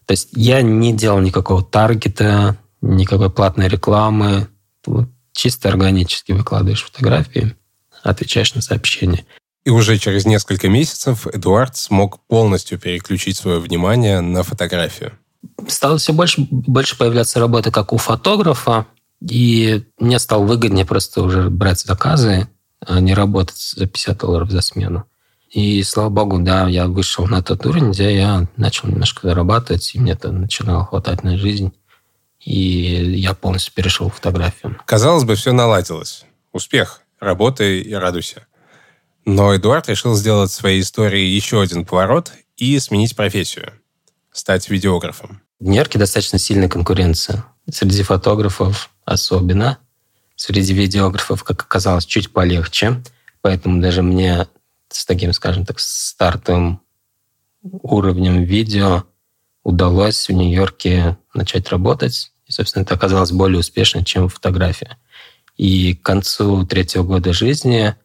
То есть я не делал никакого таргета, никакой платной рекламы. Вот чисто органически выкладываешь фотографии, отвечаешь на сообщения. И уже через несколько месяцев Эдуард смог полностью переключить свое внимание на фотографию. Стало все больше, больше появляться работы как у фотографа, и мне стало выгоднее просто уже брать заказы, а не работать за 50 долларов за смену. И, слава богу, да, я вышел на тот уровень, где я начал немножко зарабатывать, и мне это начинало хватать на жизнь. И я полностью перешел в фотографию. Казалось бы, все наладилось. Успех, работай и радуйся. Но Эдуард решил сделать своей истории еще один поворот и сменить профессию. Стать видеографом. В Нью-Йорке достаточно сильная конкуренция. Среди фотографов особенно. Среди видеографов, как оказалось, чуть полегче. Поэтому даже мне с таким, скажем так, стартовым уровнем видео удалось в Нью-Йорке начать работать. И, собственно, это оказалось более успешно, чем фотография. И к концу третьего года жизни,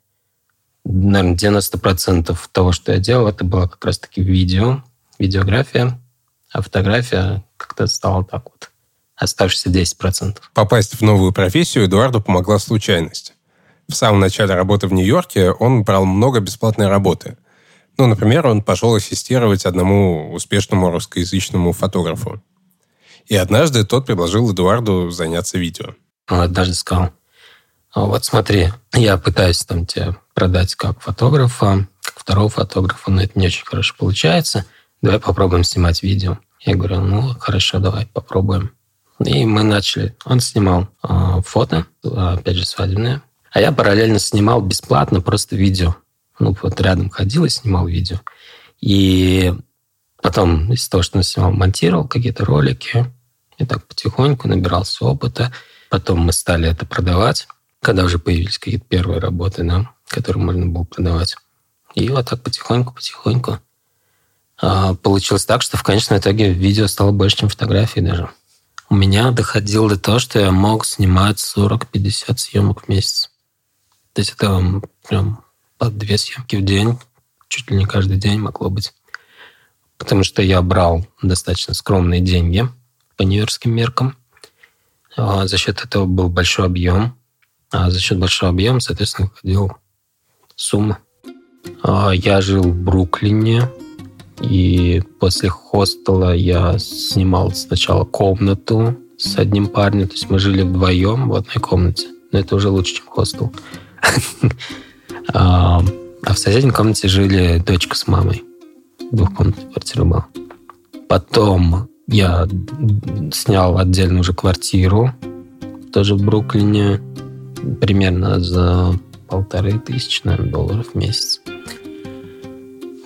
наверное, 90% того, что я делал, это было как раз-таки видео, видеография, а фотография как-то стала так вот, оставшиеся 10%. Попасть в новую профессию Эдуарду помогла случайность в самом начале работы в Нью-Йорке он брал много бесплатной работы. Ну, например, он пошел ассистировать одному успешному русскоязычному фотографу. И однажды тот предложил Эдуарду заняться видео. Он однажды сказал, «А вот смотри, я пытаюсь там тебе продать как фотографа, как второго фотографа, но это не очень хорошо получается. Давай попробуем снимать видео. Я говорю, ну, хорошо, давай попробуем. И мы начали. Он снимал э, фото, опять же, свадебное, а я параллельно снимал бесплатно просто видео. Ну, вот рядом ходил и снимал видео. И потом из того, что снимал, монтировал какие-то ролики. И так потихоньку набирался опыта. Потом мы стали это продавать, когда уже появились какие-то первые работы, да, которые можно было продавать. И вот так потихоньку-потихоньку а, получилось так, что в конечном итоге видео стало больше, чем фотографии даже. У меня доходило до того, что я мог снимать 40-50 съемок в месяц. То есть это прям по две съемки в день, чуть ли не каждый день могло быть. Потому что я брал достаточно скромные деньги по нью-йоркским меркам. А за счет этого был большой объем. А за счет большого объема, соответственно, выходил сумма. Я жил в Бруклине, и после хостела я снимал сначала комнату с одним парнем. То есть мы жили вдвоем в одной комнате. Но это уже лучше, чем хостел. А, а в соседней комнате жили дочка с мамой. Двухкомнатная квартира была. Потом я снял отдельную уже квартиру, тоже в Бруклине, примерно за полторы тысячи, наверное, долларов в месяц.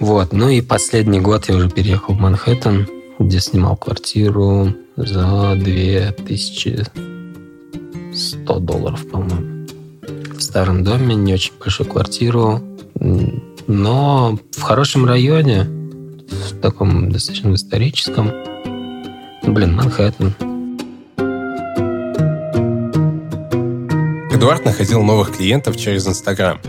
Вот. Ну и последний год я уже переехал в Манхэттен, где снимал квартиру за 2100 долларов, по-моему. В старом доме, не очень большую квартиру, но в хорошем районе, в таком достаточно историческом. Блин, Манхэттен. Эдуард находил новых клиентов через Инстаграм.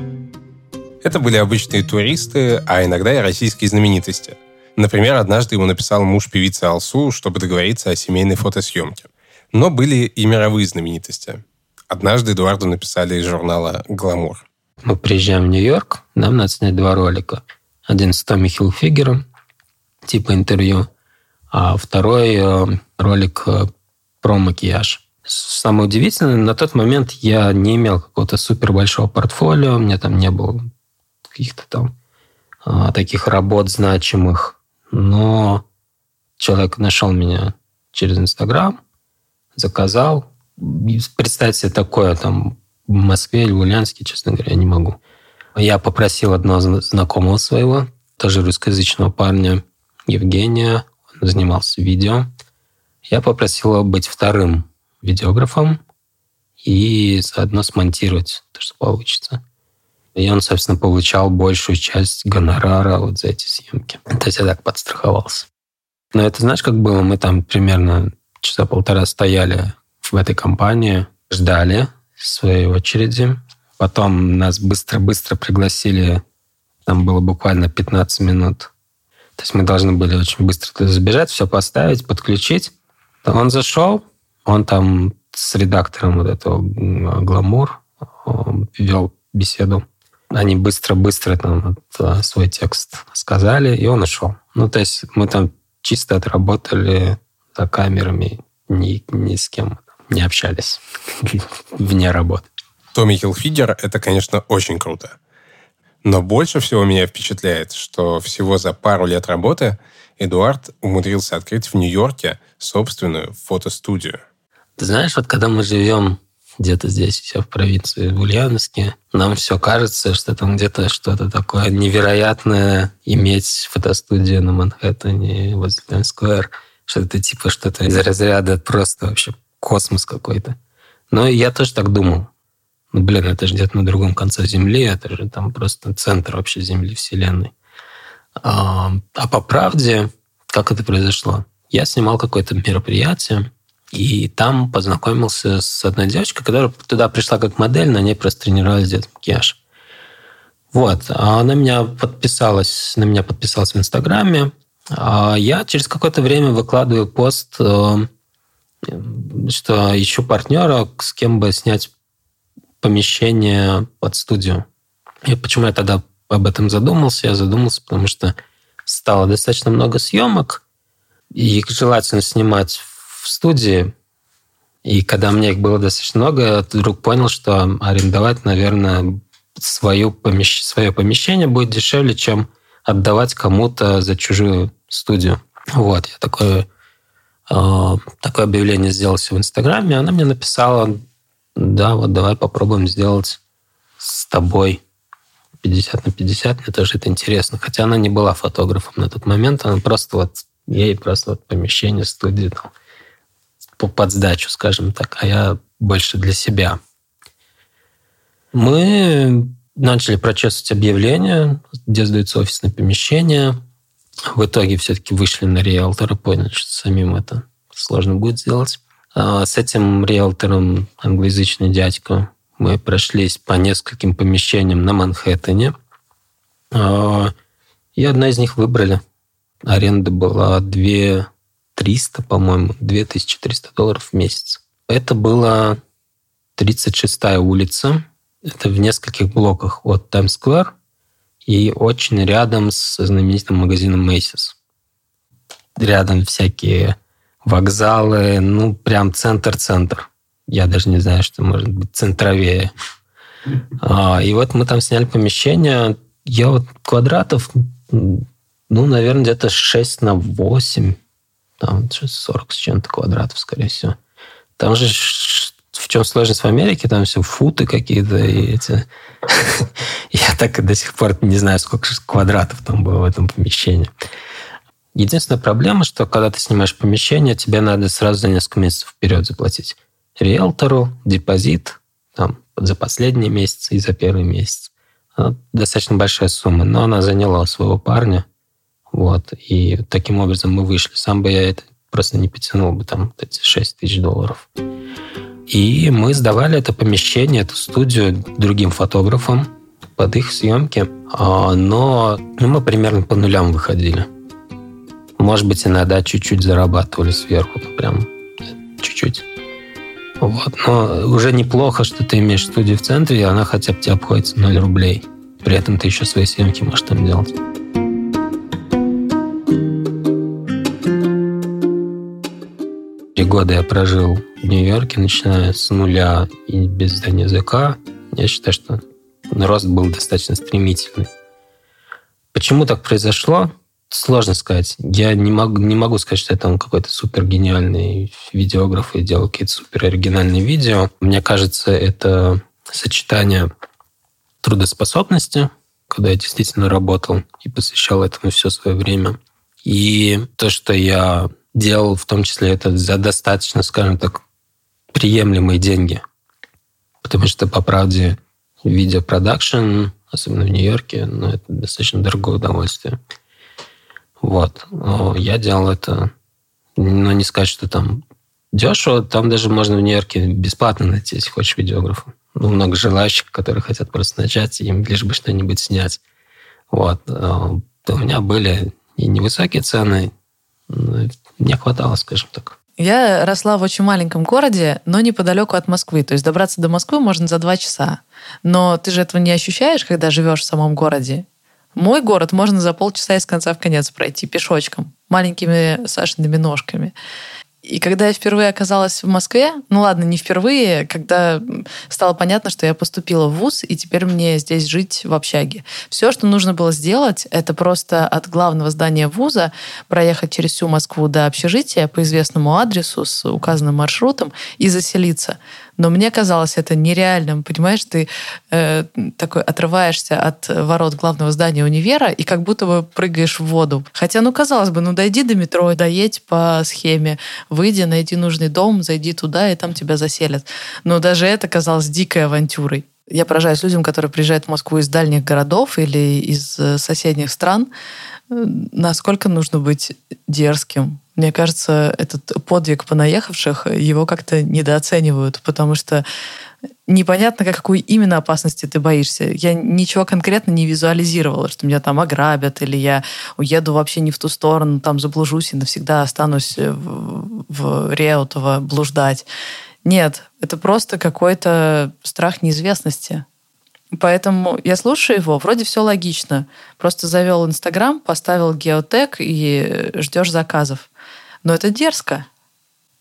Это были обычные туристы, а иногда и российские знаменитости. Например, однажды ему написал муж певицы Алсу, чтобы договориться о семейной фотосъемке. Но были и мировые знаменитости. Однажды Эдуарду написали из журнала «Гламур». Мы приезжаем в Нью-Йорк, нам надо снять два ролика. Один с Томми Хилфигером, типа интервью, а второй э, ролик э, про макияж. Самое удивительное, на тот момент я не имел какого-то супер большого портфолио, у меня там не было каких-то там а, таких работ значимых, но человек нашел меня через Инстаграм, заказал. Представьте себе такое там в Москве или в Ульяновске, честно говоря, не могу. Я попросил одного знакомого своего, тоже русскоязычного парня, Евгения, он занимался видео. Я попросил его быть вторым видеографом и заодно смонтировать то, что получится. И он, собственно, получал большую часть гонорара вот за эти съемки. То есть я так подстраховался. Но это знаешь, как было? Мы там примерно часа полтора стояли в этой компании, ждали своей очереди. Потом нас быстро-быстро пригласили. Там было буквально 15 минут. То есть мы должны были очень быстро туда забежать, все поставить, подключить. Он зашел, он там с редактором вот этого «Гламур» вел беседу. Они быстро-быстро там вот, свой текст сказали, и он ушел. Ну, то есть мы там чисто отработали за камерами, ни, ни с кем не общались вне работы. Томми Хилфигер — это, конечно, очень круто. Но больше всего меня впечатляет, что всего за пару лет работы Эдуард умудрился открыть в Нью-Йорке собственную фотостудию. Ты знаешь, вот когда мы живем где-то здесь, все в провинции, в Ульяновске, нам все кажется, что там где-то что-то такое невероятное иметь фотостудию на Манхэттене, возле Таймс-сквер, что это типа что-то из разряда просто вообще космос какой-то. Но я тоже так думал. Ну, блин, это же где-то на другом конце Земли, это же там просто центр вообще Земли, Вселенной. А, а по правде, как это произошло? Я снимал какое-то мероприятие, и там познакомился с одной девочкой, которая туда пришла как модель, на ней просто тренировались делать макияж. Вот. А она меня подписалась, на меня подписалась в Инстаграме. А я через какое-то время выкладываю пост, э, что ищу партнера, с кем бы снять помещение под студию. И почему я тогда об этом задумался? Я задумался, потому что стало достаточно много съемок, и желательно снимать в студии. И когда мне их было достаточно много, я вдруг понял, что арендовать, наверное, свое, помещ... свое помещение будет дешевле, чем отдавать кому-то за чужую студию. Вот, я такое, э, такое объявление сделал в Инстаграме. Она мне написала, да, вот давай попробуем сделать с тобой 50 на 50. Мне тоже это интересно. Хотя она не была фотографом на тот момент, она просто вот, ей просто вот помещение, студии там, под сдачу, скажем так, а я больше для себя. Мы начали прочесывать объявления, где сдаются офисные помещения. В итоге все-таки вышли на риэлтора, поняли, что самим это сложно будет сделать. А с этим риэлтором, англоязычный дядька, мы прошлись по нескольким помещениям на Манхэттене. А, и одна из них выбрали. Аренда была 2 300, по-моему, 2300 долларов в месяц. Это была 36-я улица. Это в нескольких блоках от Таймс-сквер и очень рядом с знаменитым магазином Macy's. Рядом всякие вокзалы, ну, прям центр-центр. Я даже не знаю, что может быть центровее. А, и вот мы там сняли помещение. Я вот квадратов, ну, наверное, где-то 6 на 8 Там 40 с чем-то квадратов, скорее всего. Там же в чем сложность в Америке, там все футы какие-то и эти... Я так и до сих пор не знаю, сколько квадратов там было в этом помещении. Единственная проблема, что когда ты снимаешь помещение, тебе надо сразу за несколько месяцев вперед заплатить риэлтору, депозит, там, за последний месяц и за первый месяц. Достаточно большая сумма, но она заняла своего парня. Вот, и таким образом мы вышли. Сам бы я это просто не потянул бы там эти 6 тысяч долларов. И мы сдавали это помещение, эту студию другим фотографам под их съемки. А, но ну, мы примерно по нулям выходили. Может быть, иногда чуть-чуть зарабатывали сверху, прям чуть-чуть. Вот. Но уже неплохо, что ты имеешь студию в центре, и она хотя бы тебе обходится 0 рублей. При этом ты еще свои съемки можешь там делать. Три года я прожил Нью-Йорке, начиная с нуля и без знания языка. Я считаю, что рост был достаточно стремительный. Почему так произошло? Сложно сказать. Я не могу, не могу сказать, что я там какой-то супер гениальный видеограф и делал какие-то супер оригинальные видео. Мне кажется, это сочетание трудоспособности, когда я действительно работал и посвящал этому все свое время. И то, что я делал, в том числе это за достаточно, скажем так, приемлемые деньги. Потому что, по правде, видеопродакшн, особенно в Нью-Йорке, ну, это достаточно дорогое удовольствие. Вот. Но я делал это, ну, не сказать, что там дешево. Там даже можно в Нью-Йорке бесплатно найти, если хочешь видеографа. Ну, много желающих, которые хотят просто начать, им лишь бы что-нибудь снять. Вот. А, у меня были и невысокие цены, мне хватало, скажем так. Я росла в очень маленьком городе, но неподалеку от Москвы. То есть добраться до Москвы можно за два часа. Но ты же этого не ощущаешь, когда живешь в самом городе. Мой город можно за полчаса из конца в конец пройти пешочком, маленькими Сашиными ножками. И когда я впервые оказалась в Москве, ну ладно, не впервые, когда стало понятно, что я поступила в ВУЗ, и теперь мне здесь жить в общаге. Все, что нужно было сделать, это просто от главного здания ВУЗа проехать через всю Москву до общежития по известному адресу с указанным маршрутом и заселиться. Но мне казалось это нереальным. Понимаешь, ты э, такой отрываешься от ворот главного здания универа и как будто бы прыгаешь в воду. Хотя, ну, казалось бы, ну, дойди до метро, доедь по схеме, выйди, найди нужный дом, зайди туда, и там тебя заселят. Но даже это казалось дикой авантюрой. Я поражаюсь людям, которые приезжают в Москву из дальних городов или из э, соседних стран, э, насколько нужно быть дерзким, мне кажется, этот подвиг понаехавших, его как-то недооценивают, потому что непонятно, какой именно опасности ты боишься. Я ничего конкретно не визуализировала, что меня там ограбят, или я уеду вообще не в ту сторону, там заблужусь и навсегда останусь в, в Реутово блуждать. Нет, это просто какой-то страх неизвестности. Поэтому я слушаю его, вроде все логично. Просто завел Инстаграм, поставил геотек и ждешь заказов. Но это дерзко.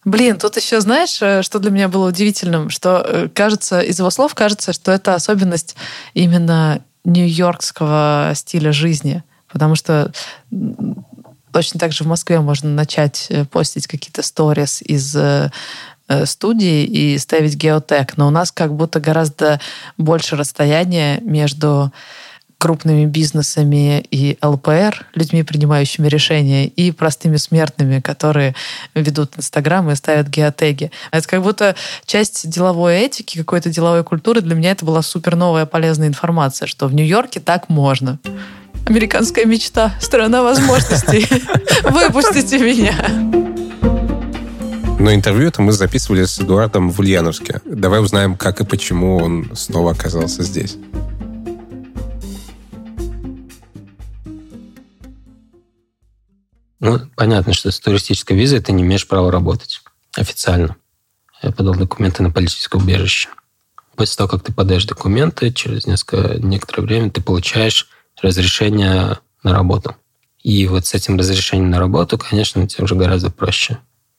Блин, тут еще знаешь, э, что для меня было удивительным, что э, кажется, из его слов кажется, что это особенность именно нью-йоркского стиля жизни. Потому что точно так же в Москве можно начать э, постить какие-то сторис из студии и ставить геотек, но у нас как будто гораздо больше расстояние между крупными бизнесами и ЛПР, людьми, принимающими решения, и простыми смертными, которые ведут Инстаграм и ставят геотеги. Это как будто часть деловой этики, какой-то деловой культуры. Для меня это была супер новая полезная информация, что в Нью-Йорке так можно. Американская мечта, страна возможностей. Выпустите меня. Но интервью это мы записывали с Эдуардом в Ульяновске. Давай узнаем, как и почему он снова оказался здесь. Ну, понятно, что с туристической визой ты не имеешь права работать официально. Я подал документы на политическое убежище. После того, как ты подаешь документы, через несколько, некоторое время ты получаешь разрешение на работу. И вот с этим разрешением на работу, конечно, тебе уже гораздо проще.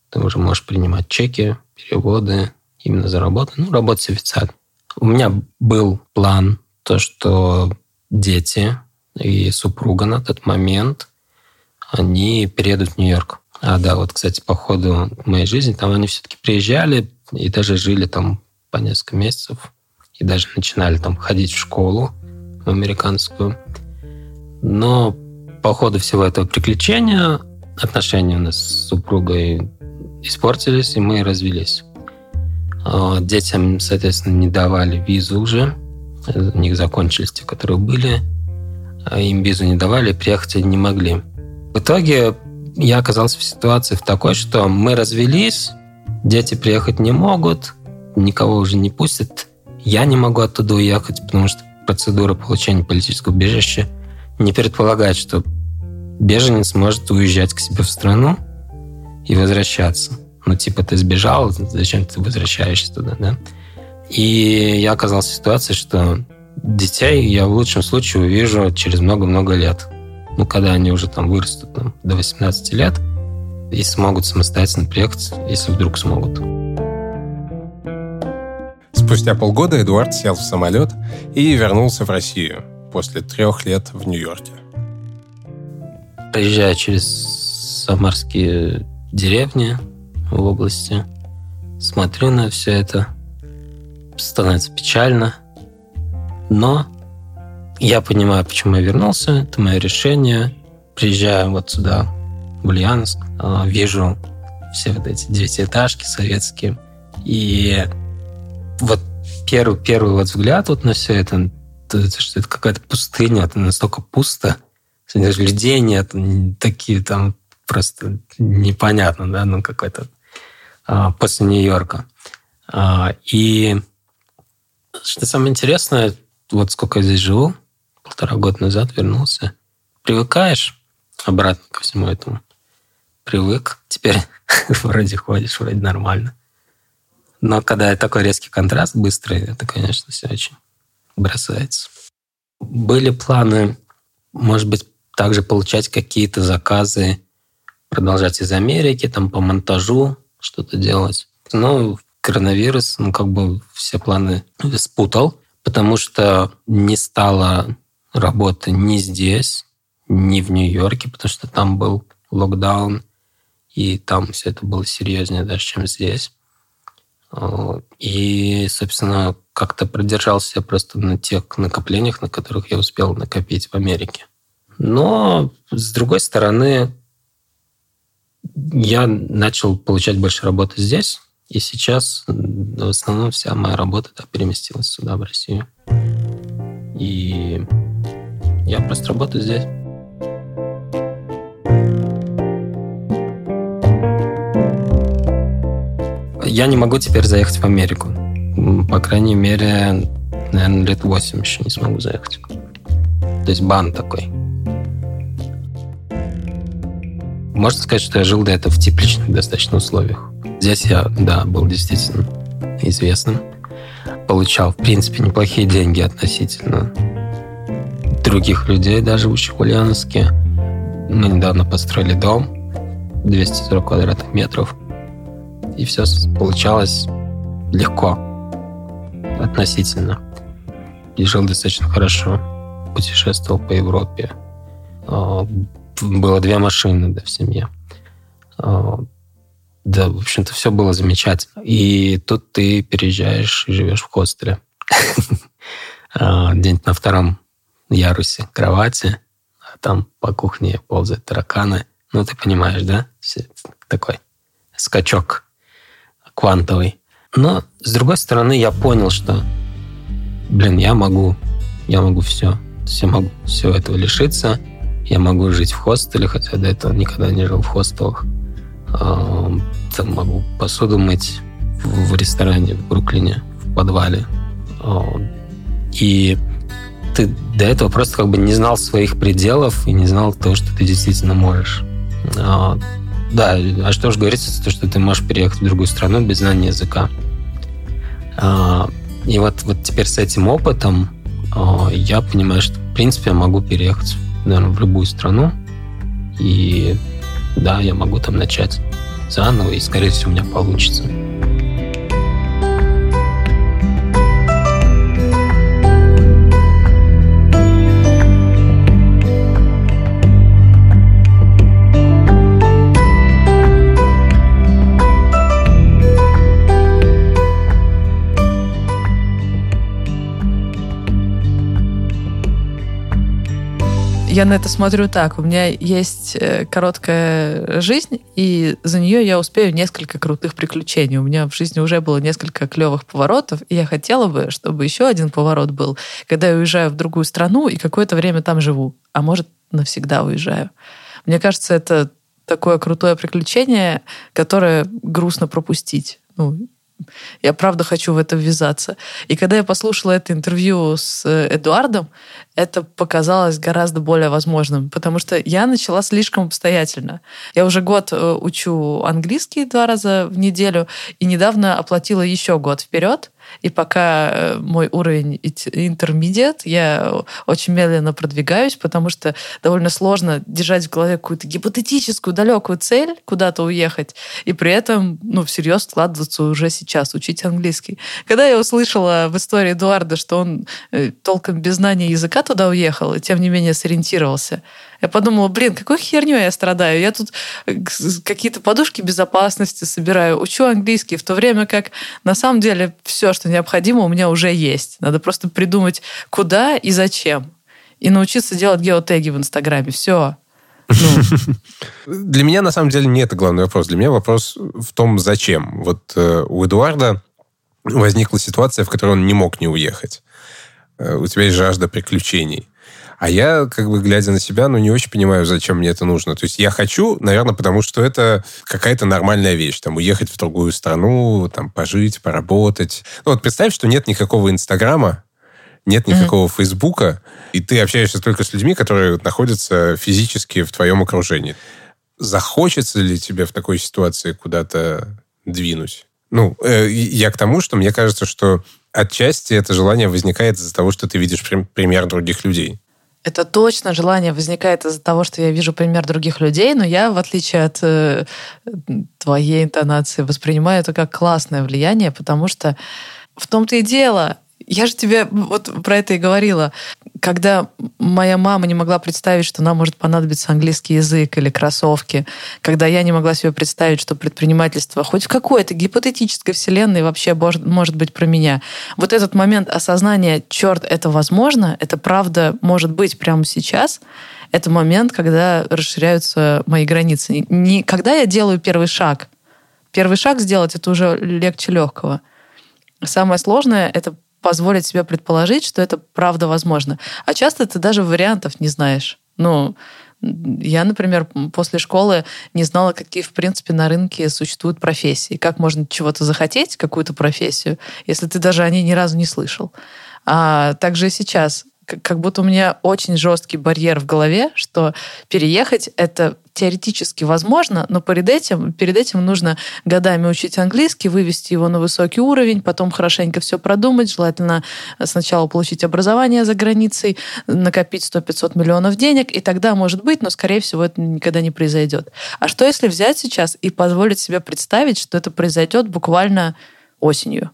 Ты уже можешь принимать чеки, переводы именно за работу. Ну, работать официально. У меня был план, то, что дети и супруга на тот момент – они переедут в Нью-Йорк. А, да, вот, кстати, по ходу моей жизни, там они все-таки приезжали и даже жили там по несколько месяцев. И даже начинали там ходить в школу в американскую. Но по ходу всего этого приключения отношения у нас с супругой испортились, и мы развелись. А, детям, соответственно, не давали визу уже. У них закончились те, которые были. А им визу не давали, приехать они не могли. В итоге я оказался в ситуации в такой, что мы развелись, дети приехать не могут, никого уже не пустят. Я не могу оттуда уехать, потому что процедура получения политического убежища не предполагает, что беженец может уезжать к себе в страну и возвращаться. Ну, типа, ты сбежал, зачем ты возвращаешься туда, да? И я оказался в ситуации, что детей я в лучшем случае увижу через много-много лет. Ну, когда они уже там вырастут там, до 18 лет и смогут самостоятельно приехать, если вдруг смогут. Спустя полгода Эдуард сел в самолет и вернулся в Россию после трех лет в Нью-Йорке. Проезжая через самарские деревни в области, смотрю на все это, становится печально, но я понимаю, почему я вернулся, это мое решение. Приезжаю вот сюда, в Ульяновск, а, вижу все вот эти девятиэтажки советские, и вот первый, первый вот взгляд вот на все это, это что это какая-то пустыня, это настолько пусто, даже людей нет, такие там просто непонятно, да, ну какой-то а, после Нью-Йорка. А, и что самое интересное, вот сколько я здесь живу, полтора года назад вернулся, привыкаешь обратно ко всему этому. Привык, теперь вроде ходишь, вроде нормально. Но когда такой резкий контраст быстрый, это, конечно, все очень бросается. Были планы, может быть, также получать какие-то заказы, продолжать из Америки, там по монтажу что-то делать. Но коронавирус, ну, как бы все планы спутал, потому что не стало работы ни здесь, ни в Нью-Йорке, потому что там был локдаун, и там все это было серьезнее даже, чем здесь. И, собственно, как-то продержался просто на тех накоплениях, на которых я успел накопить в Америке. Но, с другой стороны, я начал получать больше работы здесь, и сейчас в основном вся моя работа да, переместилась сюда, в Россию. И я просто работаю здесь. Я не могу теперь заехать в Америку. По крайней мере, наверное, лет 8 еще не смогу заехать. То есть бан такой. Можно сказать, что я жил до этого в тепличных достаточно условиях. Здесь я, да, был действительно известным. Получал, в принципе, неплохие деньги относительно других людей, даже в Ульяновске. Мы недавно построили дом, 240 квадратных метров. И все получалось легко, относительно. И жил достаточно хорошо. Путешествовал по Европе. А, было две машины да, в семье. А, да, в общем-то, все было замечательно. И тут ты переезжаешь и живешь в хостеле. А, где-нибудь на втором ярусе кровати, а там по кухне ползают тараканы. Ну, ты понимаешь, да? Такой скачок квантовый. Но, с другой стороны, я понял, что, блин, я могу, я могу все. Я могу все этого лишиться. Я могу жить в хостеле, хотя до этого никогда не жил в хостелах. Там могу посуду мыть в ресторане в Бруклине, в подвале. И ты до этого просто как бы не знал своих пределов и не знал того, что ты действительно можешь. Да, а что же говорится, то, что ты можешь переехать в другую страну без знания языка. И вот, вот теперь с этим опытом я понимаю, что в принципе я могу переехать наверное, в любую страну. И да, я могу там начать заново, и, скорее всего, у меня получится. Я на это смотрю так. У меня есть э, короткая жизнь, и за нее я успею несколько крутых приключений. У меня в жизни уже было несколько клевых поворотов, и я хотела бы, чтобы еще один поворот был, когда я уезжаю в другую страну и какое-то время там живу. А может, навсегда уезжаю. Мне кажется, это такое крутое приключение, которое грустно пропустить. Ну, я правда хочу в это ввязаться. И когда я послушала это интервью с э, Эдуардом, это показалось гораздо более возможным, потому что я начала слишком обстоятельно. Я уже год э, учу английский два раза в неделю, и недавно оплатила еще год вперед, и пока э, мой уровень интермедиат, я очень медленно продвигаюсь, потому что довольно сложно держать в голове какую-то гипотетическую далекую цель, куда-то уехать, и при этом ну, всерьез складываться уже сейчас, учить английский. Когда я услышала в истории Эдуарда, что он э, толком без знания языка туда уехал, и тем не менее сориентировался, я подумала, блин, какой херню я страдаю. Я тут э, какие-то подушки безопасности собираю, учу английский, в то время как на самом деле все, что необходимо, у меня уже есть. Надо просто придумать, куда и зачем. И научиться делать геотеги в Инстаграме. Все. Ну. Для меня, на самом деле, не это главный вопрос. Для меня вопрос в том, зачем. Вот э, у Эдуарда возникла ситуация, в которой он не мог не уехать. Э, у тебя есть жажда приключений. А я, как бы, глядя на себя, ну, не очень понимаю, зачем мне это нужно. То есть я хочу, наверное, потому что это какая-то нормальная вещь. Там, уехать в другую страну, там, пожить, поработать. Ну, вот представь, что нет никакого Инстаграма, нет никакого mm-hmm. Фейсбука, и ты общаешься только с людьми, которые находятся физически в твоем окружении. Захочется ли тебе в такой ситуации куда-то двинуть? Ну, э, я к тому, что мне кажется, что отчасти это желание возникает из-за того, что ты видишь пример других людей. Это точно желание возникает из-за того, что я вижу пример других людей, но я, в отличие от э, твоей интонации, воспринимаю это как классное влияние, потому что в том-то и дело, я же тебе вот про это и говорила. Когда моя мама не могла представить, что нам может понадобиться английский язык или кроссовки, когда я не могла себе представить, что предпринимательство хоть в какой-то гипотетической вселенной вообще может быть про меня. Вот этот момент осознания, черт, это возможно, это правда может быть прямо сейчас, это момент, когда расширяются мои границы. Не когда я делаю первый шаг. Первый шаг сделать это уже легче легкого. Самое сложное это позволить себе предположить, что это правда возможно. А часто ты даже вариантов не знаешь. Ну, я, например, после школы не знала, какие, в принципе, на рынке существуют профессии. Как можно чего-то захотеть, какую-то профессию, если ты даже о ней ни разу не слышал. А также и сейчас как будто у меня очень жесткий барьер в голове, что переехать это теоретически возможно, но перед этим, перед этим нужно годами учить английский, вывести его на высокий уровень, потом хорошенько все продумать, желательно сначала получить образование за границей, накопить 100-500 миллионов денег, и тогда может быть, но, скорее всего, это никогда не произойдет. А что если взять сейчас и позволить себе представить, что это произойдет буквально осенью?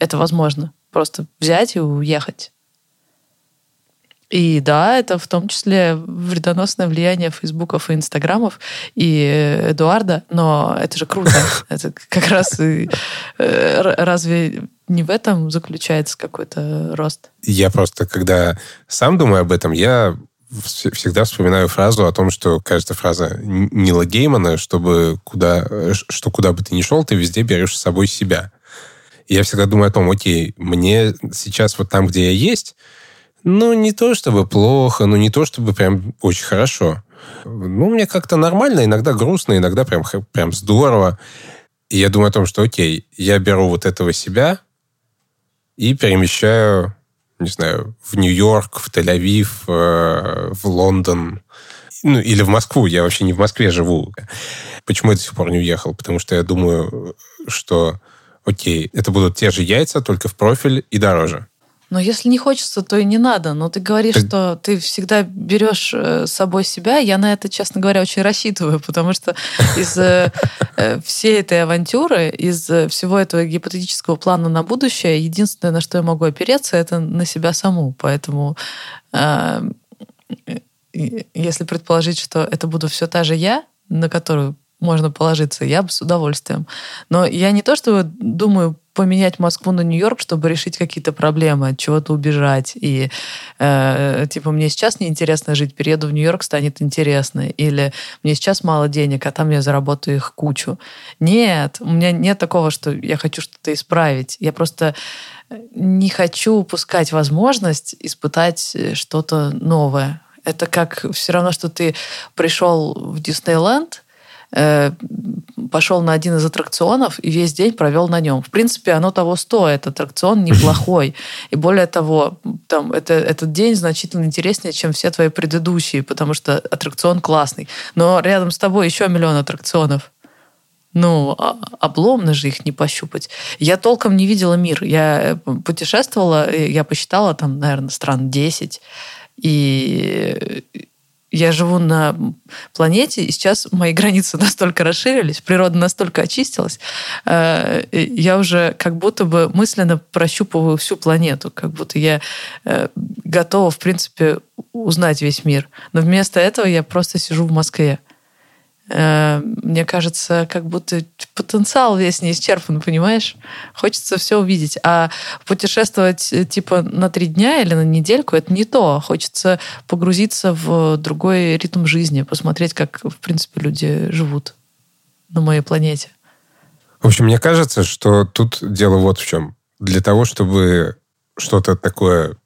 Это возможно. Просто взять и уехать. И да, это в том числе вредоносное влияние Фейсбуков и Инстаграмов и Эдуарда, но это же круто. Это как раз и э, разве не в этом заключается какой-то рост? Я просто, когда сам думаю об этом, я всегда вспоминаю фразу о том, что, кажется, фраза Нила Геймана, чтобы куда, что куда бы ты ни шел, ты везде берешь с собой себя. И я всегда думаю о том, окей, мне сейчас вот там, где я есть, ну, не то чтобы плохо, но не то чтобы прям очень хорошо. Ну, мне как-то нормально, иногда грустно, иногда прям, прям здорово. И я думаю о том, что окей, я беру вот этого себя и перемещаю, не знаю, в Нью-Йорк, в Тель-Авив, э, в Лондон, ну, или в Москву. Я вообще не в Москве живу. Почему я до сих пор не уехал? Потому что я думаю, что окей, это будут те же яйца, только в профиль и дороже. Но если не хочется, то и не надо. Но ты говоришь, ты... что ты всегда берешь э, с собой себя. Я на это, честно говоря, очень рассчитываю, потому что из э, э, всей этой авантюры, из всего этого гипотетического плана на будущее, единственное, на что я могу опереться, это на себя саму. Поэтому если предположить, что это буду все та же я, на которую можно положиться, я бы с удовольствием. Но я не то, что думаю поменять Москву на Нью-Йорк, чтобы решить какие-то проблемы, от чего-то убежать. И э, типа мне сейчас неинтересно жить, перееду в Нью-Йорк, станет интересно. Или мне сейчас мало денег, а там я заработаю их кучу. Нет, у меня нет такого, что я хочу что-то исправить. Я просто не хочу упускать возможность испытать что-то новое. Это как все равно, что ты пришел в Диснейленд, Э, пошел на один из аттракционов и весь день провел на нем. В принципе, оно того стоит. Аттракцион неплохой. И более того, там, это, этот день значительно интереснее, чем все твои предыдущие, потому что аттракцион классный. Но рядом с тобой еще миллион аттракционов. Ну, а, обломно же их не пощупать. Я толком не видела мир. Я э, путешествовала, я посчитала там, наверное, стран 10. И я живу на планете, и сейчас мои границы настолько расширились, природа настолько очистилась, э, я уже как будто бы мысленно прощупываю всю планету, как будто я э, готова, в принципе, узнать весь мир. Но вместо этого я просто сижу в Москве. Э, мне кажется, как будто потенциал весь не исчерпан, понимаешь? Хочется все увидеть. А путешествовать э, типа на три дня или на недельку это не то. Хочется погрузиться в другой ритм жизни, посмотреть, как, в принципе, люди живут на моей планете. В общем, мне кажется, что тут дело вот в чем. Для того, чтобы что-то такое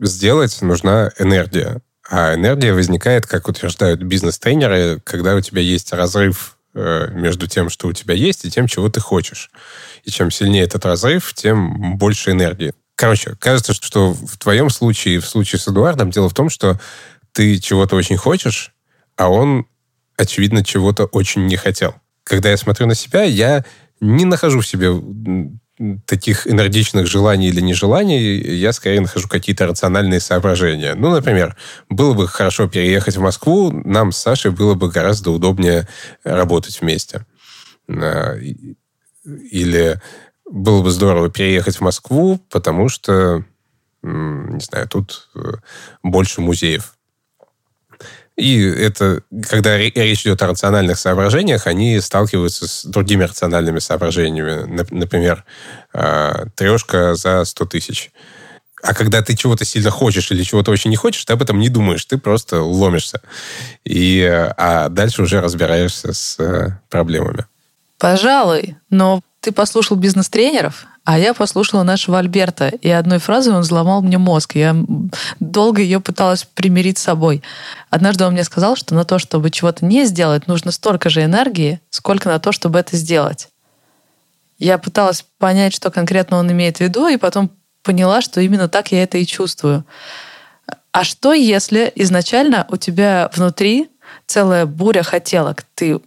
сделать, нужна энергия. А энергия возникает, как утверждают бизнес-тренеры, когда у тебя есть разрыв э, между тем, что у тебя есть, и тем, чего ты хочешь. И чем сильнее этот разрыв, тем больше энергии. Короче, кажется, что в твоем случае, в случае с Эдуардом, дело в том, что ты чего-то очень хочешь, а он, очевидно, чего-то очень не хотел. Когда я смотрю на себя, я не нахожу в себе таких энергичных желаний или нежеланий, я скорее нахожу какие-то рациональные соображения. Ну, например, было бы хорошо переехать в Москву, нам с Сашей было бы гораздо удобнее работать вместе. А, или было бы здорово переехать в Москву, потому что, не знаю, тут э, больше музеев. И это, когда речь идет о рациональных соображениях, они сталкиваются с другими рациональными соображениями. Например, а, трешка за 100 тысяч. А когда ты чего-то сильно хочешь или чего-то очень не хочешь, ты об этом не думаешь, ты просто ломишься. И, а дальше уже разбираешься с э, проблемами. Пожалуй, но ты послушал бизнес-тренеров, а я послушала нашего Альберта, и одной фразой он взломал мне мозг. Я долго ее пыталась примирить с собой. Однажды он мне сказал, что на то, чтобы чего-то не сделать, нужно столько же энергии, сколько на то, чтобы это сделать. Я пыталась понять, что конкретно он имеет в виду, и потом поняла, что именно так я это и чувствую. А что, если изначально у тебя внутри целая буря хотелок? Ты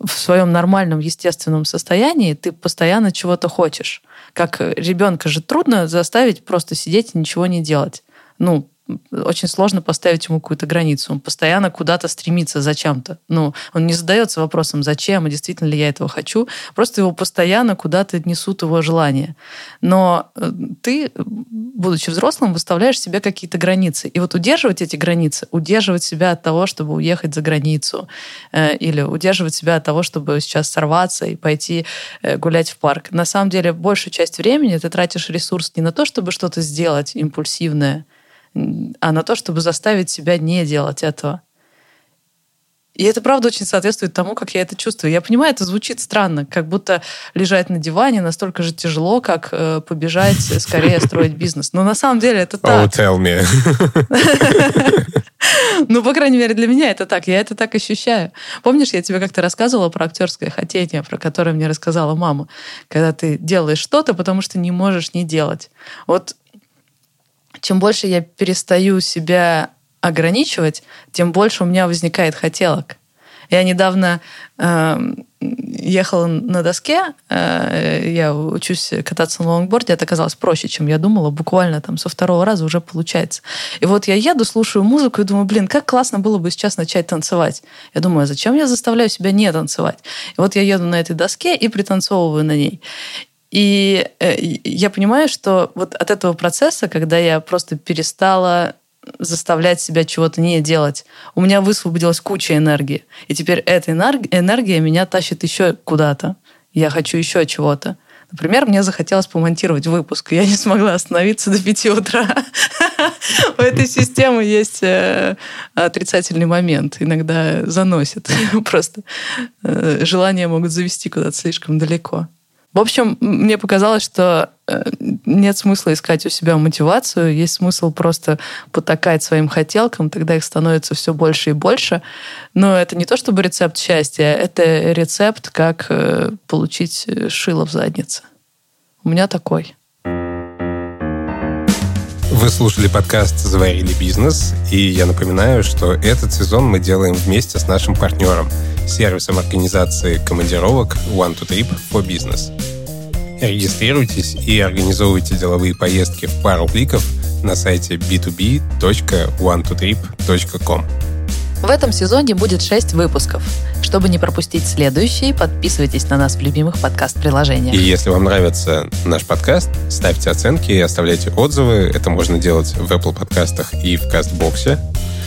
в своем нормальном, естественном состоянии, ты постоянно чего-то хочешь. Как ребенка же трудно заставить просто сидеть и ничего не делать. Ну, очень сложно поставить ему какую-то границу. Он постоянно куда-то стремится зачем-то. Ну, он не задается вопросом, зачем, и действительно ли я этого хочу. Просто его постоянно куда-то несут его желания. Но э, ты, будучи взрослым, выставляешь себе какие-то границы. И вот удерживать эти границы, удерживать себя от того, чтобы уехать за границу, э, или удерживать себя от того, чтобы сейчас сорваться и пойти э, гулять в парк. На самом деле, большую часть времени ты тратишь ресурс не на то, чтобы что-то сделать импульсивное, а на то, чтобы заставить себя не делать этого. И это, правда, очень соответствует тому, как я это чувствую. Я понимаю, это звучит странно, как будто лежать на диване настолько же тяжело, как э, побежать скорее строить бизнес. Но на самом деле это так. Oh, tell me. Ну, по крайней мере, для меня это так. Я это так ощущаю. Помнишь, я тебе как-то рассказывала про актерское хотение, про которое мне рассказала мама, когда ты делаешь что-то, потому что не можешь не делать. Вот чем больше я перестаю себя ограничивать, тем больше у меня возникает хотелок. Я недавно э, ехала на доске, э, я учусь кататься на лонгборде, это оказалось проще, чем я думала, буквально там со второго раза уже получается. И вот я еду, слушаю музыку и думаю, блин, как классно было бы сейчас начать танцевать. Я думаю, а зачем я заставляю себя не танцевать? И вот я еду на этой доске и пританцовываю на ней. И э, я понимаю, что вот от этого процесса, когда я просто перестала заставлять себя чего-то не делать, у меня высвободилась куча энергии. И теперь эта энергия меня тащит еще куда-то. Я хочу еще чего-то. Например, мне захотелось помонтировать выпуск, и я не смогла остановиться до 5 утра. У этой системы есть э, отрицательный момент. Иногда заносит. Просто э, желания могут завести куда-то слишком далеко. В общем, мне показалось, что э, нет смысла искать у себя мотивацию, есть смысл просто потакать своим хотелкам, тогда их становится все больше и больше. Но это не то чтобы рецепт счастья, это рецепт, как э, получить шило в заднице. У меня такой. Вы слушали подкаст «Заварили бизнес», и я напоминаю, что этот сезон мы делаем вместе с нашим партнером – сервисом организации командировок One to Trip for Business. Регистрируйтесь и организовывайте деловые поездки в пару кликов на сайте b2b.one2trip.com. В этом сезоне будет 6 выпусков. Чтобы не пропустить следующий, подписывайтесь на нас в любимых подкаст-приложениях. И если вам нравится наш подкаст, ставьте оценки и оставляйте отзывы. Это можно делать в Apple подкастах и в Кастбоксе.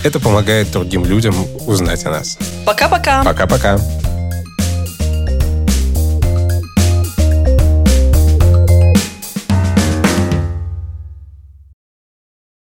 Это помогает другим людям узнать о нас. Пока-пока. Пока-пока.